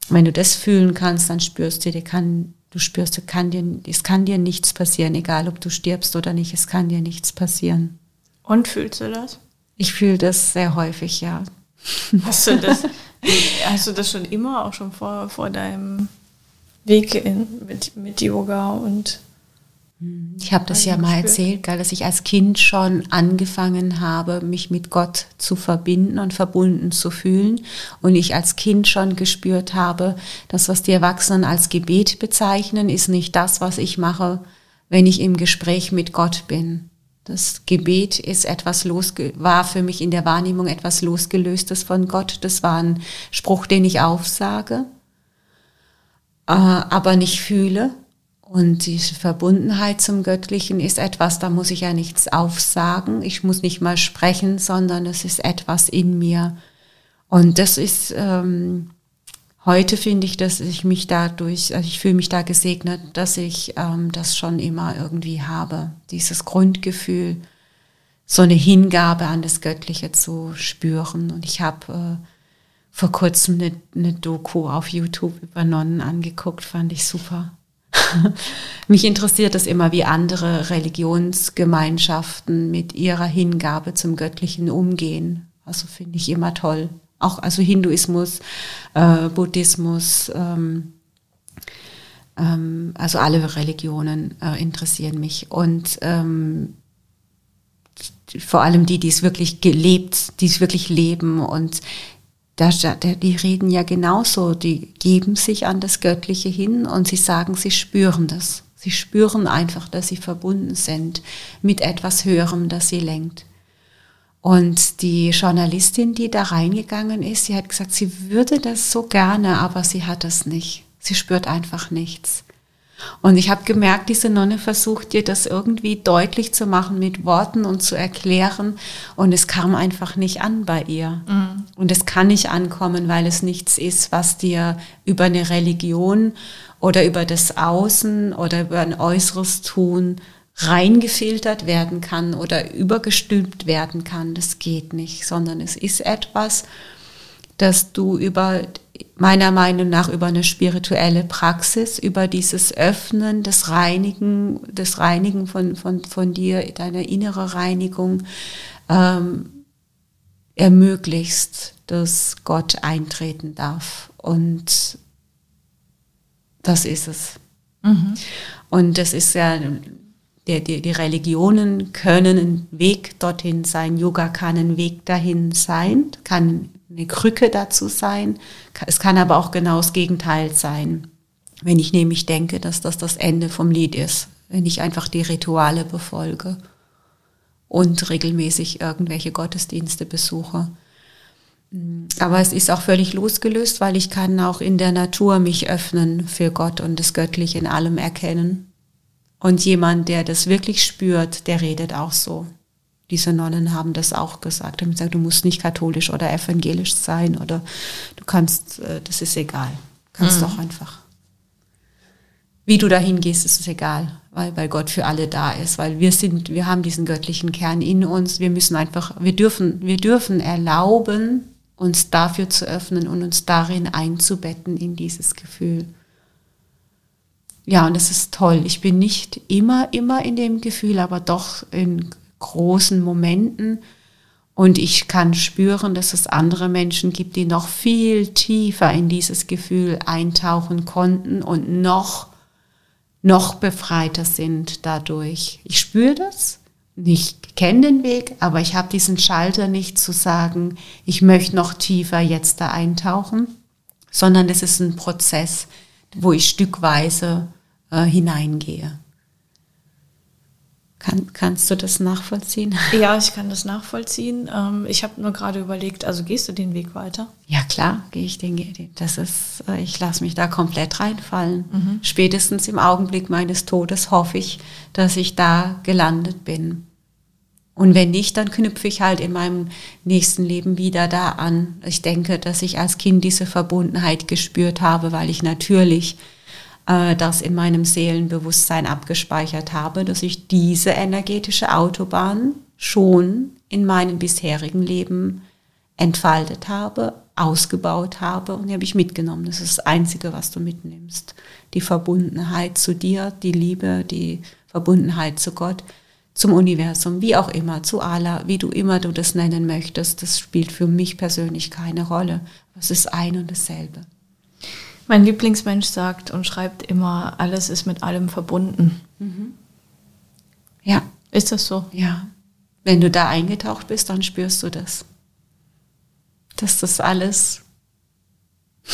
Wenn du das fühlen kannst, dann spürst du, dir kann, du spürst, kann dir, es kann dir nichts passieren, egal ob du stirbst oder nicht, es kann dir nichts passieren. Und fühlst du das? Ich fühle das sehr häufig, ja. Hast du das, hast du das schon immer, auch schon vor, vor deinem Weg in, mit, mit Yoga und ich habe das ja mal erzählt, gell, dass ich als Kind schon angefangen habe, mich mit Gott zu verbinden und verbunden zu fühlen. Und ich als Kind schon gespürt habe, das, was die Erwachsenen als Gebet bezeichnen, ist nicht das, was ich mache, wenn ich im Gespräch mit Gott bin. Das Gebet ist etwas losge war für mich in der Wahrnehmung etwas losgelöstes von Gott. Das war ein Spruch, den ich aufsage aber nicht fühle. Und diese Verbundenheit zum Göttlichen ist etwas, da muss ich ja nichts aufsagen. Ich muss nicht mal sprechen, sondern es ist etwas in mir. Und das ist, ähm, heute finde ich, dass ich mich dadurch, also ich fühle mich da gesegnet, dass ich ähm, das schon immer irgendwie habe. Dieses Grundgefühl, so eine Hingabe an das Göttliche zu spüren. Und ich habe äh, vor kurzem eine, eine Doku auf YouTube über Nonnen angeguckt, fand ich super. Mich interessiert es immer, wie andere Religionsgemeinschaften mit ihrer Hingabe zum Göttlichen umgehen. Also finde ich immer toll. Auch also Hinduismus, äh, Buddhismus, ähm, ähm, also alle Religionen äh, interessieren mich. Und ähm, vor allem die, die es wirklich gelebt, die es wirklich leben und die reden ja genauso, die geben sich an das Göttliche hin und sie sagen, sie spüren das. Sie spüren einfach, dass sie verbunden sind mit etwas Höherem, das sie lenkt. Und die Journalistin, die da reingegangen ist, sie hat gesagt, sie würde das so gerne, aber sie hat es nicht. Sie spürt einfach nichts. Und ich habe gemerkt, diese Nonne versucht dir das irgendwie deutlich zu machen mit Worten und zu erklären. Und es kam einfach nicht an bei ihr. Mhm. Und es kann nicht ankommen, weil es nichts ist, was dir über eine Religion oder über das Außen oder über ein äußeres Tun reingefiltert werden kann oder übergestülpt werden kann. Das geht nicht, sondern es ist etwas, das du über meiner Meinung nach über eine spirituelle Praxis, über dieses Öffnen, das Reinigen, das Reinigen von, von, von dir, deine innere Reinigung, ähm, ermöglichst, dass Gott eintreten darf. Und das ist es. Mhm. Und das ist ja die, die, die Religionen können ein Weg dorthin sein, Yoga kann ein Weg dahin sein, kann eine Krücke dazu sein, es kann aber auch genau das Gegenteil sein. Wenn ich nämlich denke, dass das das Ende vom Lied ist, wenn ich einfach die Rituale befolge und regelmäßig irgendwelche Gottesdienste besuche. Aber es ist auch völlig losgelöst, weil ich kann auch in der Natur mich öffnen für Gott und das Göttliche in allem erkennen. Und jemand, der das wirklich spürt, der redet auch so. Diese Nonnen haben das auch gesagt. Haben gesagt, du musst nicht katholisch oder evangelisch sein oder du kannst, äh, das ist egal. Du kannst mhm. doch einfach. Wie du dahin gehst, ist es egal, weil, weil Gott für alle da ist, weil wir sind, wir haben diesen göttlichen Kern in uns. Wir müssen einfach, wir dürfen, wir dürfen erlauben, uns dafür zu öffnen und uns darin einzubetten in dieses Gefühl ja, und das ist toll. Ich bin nicht immer, immer in dem Gefühl, aber doch in großen Momenten. Und ich kann spüren, dass es andere Menschen gibt, die noch viel tiefer in dieses Gefühl eintauchen konnten und noch, noch befreiter sind dadurch. Ich spüre das. Ich kenne den Weg, aber ich habe diesen Schalter nicht zu sagen, ich möchte noch tiefer jetzt da eintauchen, sondern es ist ein Prozess, wo ich stückweise äh, hineingehe. Kann, kannst du das nachvollziehen? Ja, ich kann das nachvollziehen. Ähm, ich habe nur gerade überlegt, also gehst du den Weg weiter? Ja, klar, gehe ich den Weg. Das ist, äh, ich lasse mich da komplett reinfallen. Mhm. Spätestens im Augenblick meines Todes hoffe ich, dass ich da gelandet bin. Und wenn nicht, dann knüpfe ich halt in meinem nächsten Leben wieder da an. Ich denke, dass ich als Kind diese Verbundenheit gespürt habe, weil ich natürlich äh, das in meinem Seelenbewusstsein abgespeichert habe, dass ich diese energetische Autobahn schon in meinem bisherigen Leben entfaltet habe, ausgebaut habe und die habe ich mitgenommen. Das ist das Einzige, was du mitnimmst. Die Verbundenheit zu dir, die Liebe, die Verbundenheit zu Gott, zum Universum, wie auch immer, zu Allah, wie du immer du das nennen möchtest. Das spielt für mich persönlich keine Rolle. Es ist ein und dasselbe. Mein Lieblingsmensch sagt und schreibt immer, alles ist mit allem verbunden. Mhm. Ja. Ist das so? Ja. Wenn du da eingetaucht bist, dann spürst du das. Dass das alles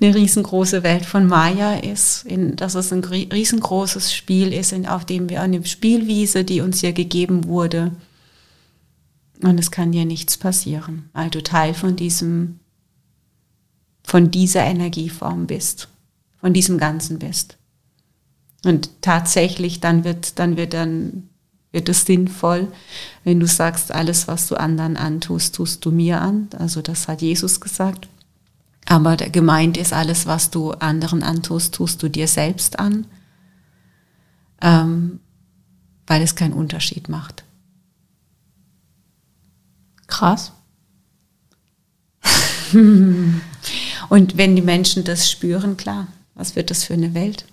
eine riesengroße Welt von Maya ist, in, dass es ein riesengroßes Spiel ist, in, auf dem wir eine Spielwiese, die uns hier gegeben wurde. Und es kann dir nichts passieren, weil du Teil von diesem von dieser Energieform bist, von diesem Ganzen bist. Und tatsächlich, dann wird, dann wird dann, wird es sinnvoll, wenn du sagst, alles, was du anderen antust, tust du mir an. Also das hat Jesus gesagt. Aber gemeint ist, alles, was du anderen antust, tust du dir selbst an, ähm, weil es keinen Unterschied macht. Krass. Und wenn die Menschen das spüren, klar, was wird das für eine Welt?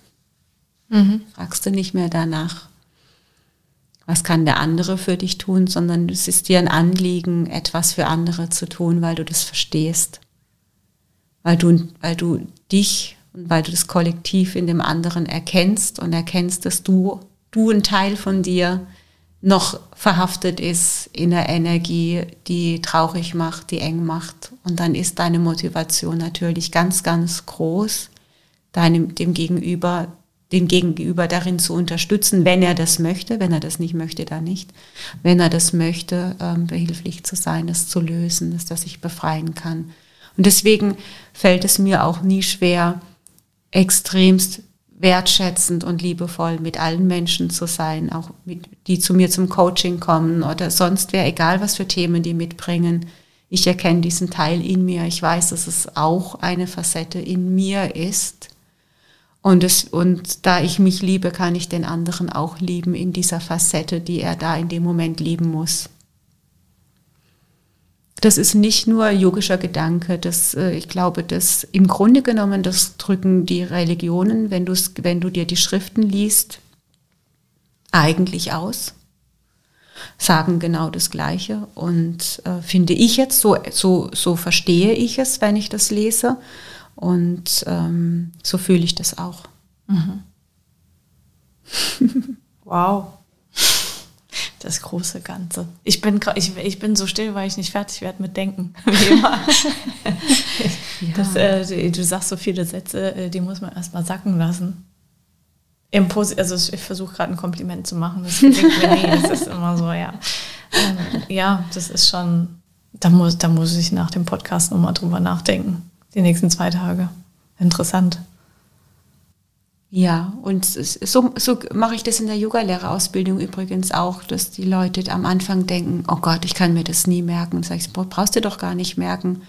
Mhm. Fragst du nicht mehr danach, was kann der andere für dich tun, sondern es ist dir ein Anliegen, etwas für andere zu tun, weil du das verstehst. Weil du, weil du dich und weil du das Kollektiv in dem anderen erkennst und erkennst, dass du, du ein Teil von dir noch verhaftet ist in der Energie, die traurig macht, die eng macht. Und dann ist deine Motivation natürlich ganz, ganz groß, deinem, dem Gegenüber, den Gegenüber darin zu unterstützen, wenn er das möchte. Wenn er das nicht möchte, dann nicht. Wenn er das möchte, ähm, behilflich zu sein, das zu lösen, dass er sich befreien kann. Und deswegen fällt es mir auch nie schwer, extremst wertschätzend und liebevoll mit allen Menschen zu sein, auch mit, die zu mir zum Coaching kommen oder sonst wer, egal was für Themen die mitbringen. Ich erkenne diesen Teil in mir. Ich weiß, dass es auch eine Facette in mir ist. Und, es, und da ich mich liebe, kann ich den anderen auch lieben in dieser Facette, die er da in dem Moment lieben muss das ist nicht nur yogischer Gedanke, das, äh, ich glaube, das im Grunde genommen, das drücken die Religionen, wenn, wenn du dir die Schriften liest, eigentlich aus, sagen genau das Gleiche und äh, finde ich jetzt, so, so, so verstehe ich es, wenn ich das lese und ähm, so fühle ich das auch. Mhm. Wow. Das große Ganze. Ich bin, ich, ich bin so still, weil ich nicht fertig werde mit Denken. Wie immer. ja. das, äh, du sagst so viele Sätze, äh, die muss man erstmal sacken lassen. Im Posi also ich versuche gerade ein Kompliment zu machen. Das mir nie. Das ist immer so, ja. Ähm, ja, das ist schon, da muss, da muss ich nach dem Podcast nochmal drüber nachdenken. Die nächsten zwei Tage. Interessant. Ja, und so, so mache ich das in der Yogalehrerausbildung übrigens auch, dass die Leute am Anfang denken, oh Gott, ich kann mir das nie merken. Sage ich, brauchst du doch gar nicht merken.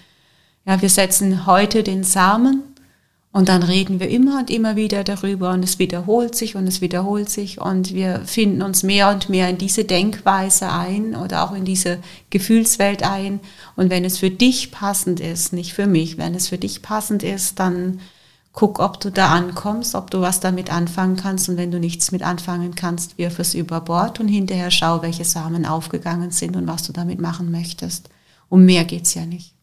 Ja, wir setzen heute den Samen und dann reden wir immer und immer wieder darüber und es wiederholt sich und es wiederholt sich und wir finden uns mehr und mehr in diese Denkweise ein oder auch in diese Gefühlswelt ein. Und wenn es für dich passend ist, nicht für mich, wenn es für dich passend ist, dann guck, ob du da ankommst, ob du was damit anfangen kannst. Und wenn du nichts mit anfangen kannst, wirf es über Bord und hinterher schau, welche Samen aufgegangen sind und was du damit machen möchtest. Um mehr geht's ja nicht.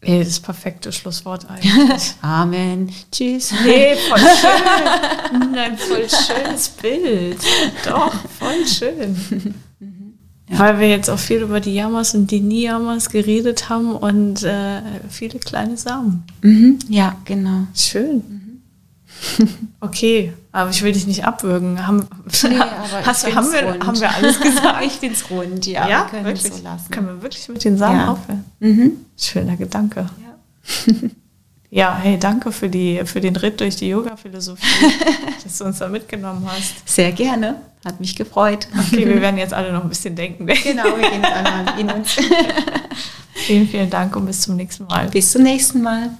Ey, das perfekte Schlusswort eigentlich. Amen. Tschüss. Nee, voll schön. Nein, voll schönes Bild. Doch, voll schön. Ja. Weil wir jetzt auch viel über die Yamas und die Niyamas geredet haben und äh, viele kleine Samen. Mhm. Ja, genau. Schön. Mhm. Okay, aber ich will dich nicht abwürgen. Haben, nee, hast, haben, wir, haben wir alles gesagt? ich finde es rund, ja. Ja, wir können wirklich? so. Können wir wirklich mit den Samen ja. aufhören? Mhm. Schöner Gedanke. Ja. Ja, hey, danke für, die, für den Ritt durch die Yoga-Philosophie, dass du uns da mitgenommen hast. Sehr gerne. Hat mich gefreut. Okay, wir werden jetzt alle noch ein bisschen denken. Genau, wir gehen jetzt alle in uns. vielen, vielen Dank und bis zum nächsten Mal. Bis zum nächsten Mal.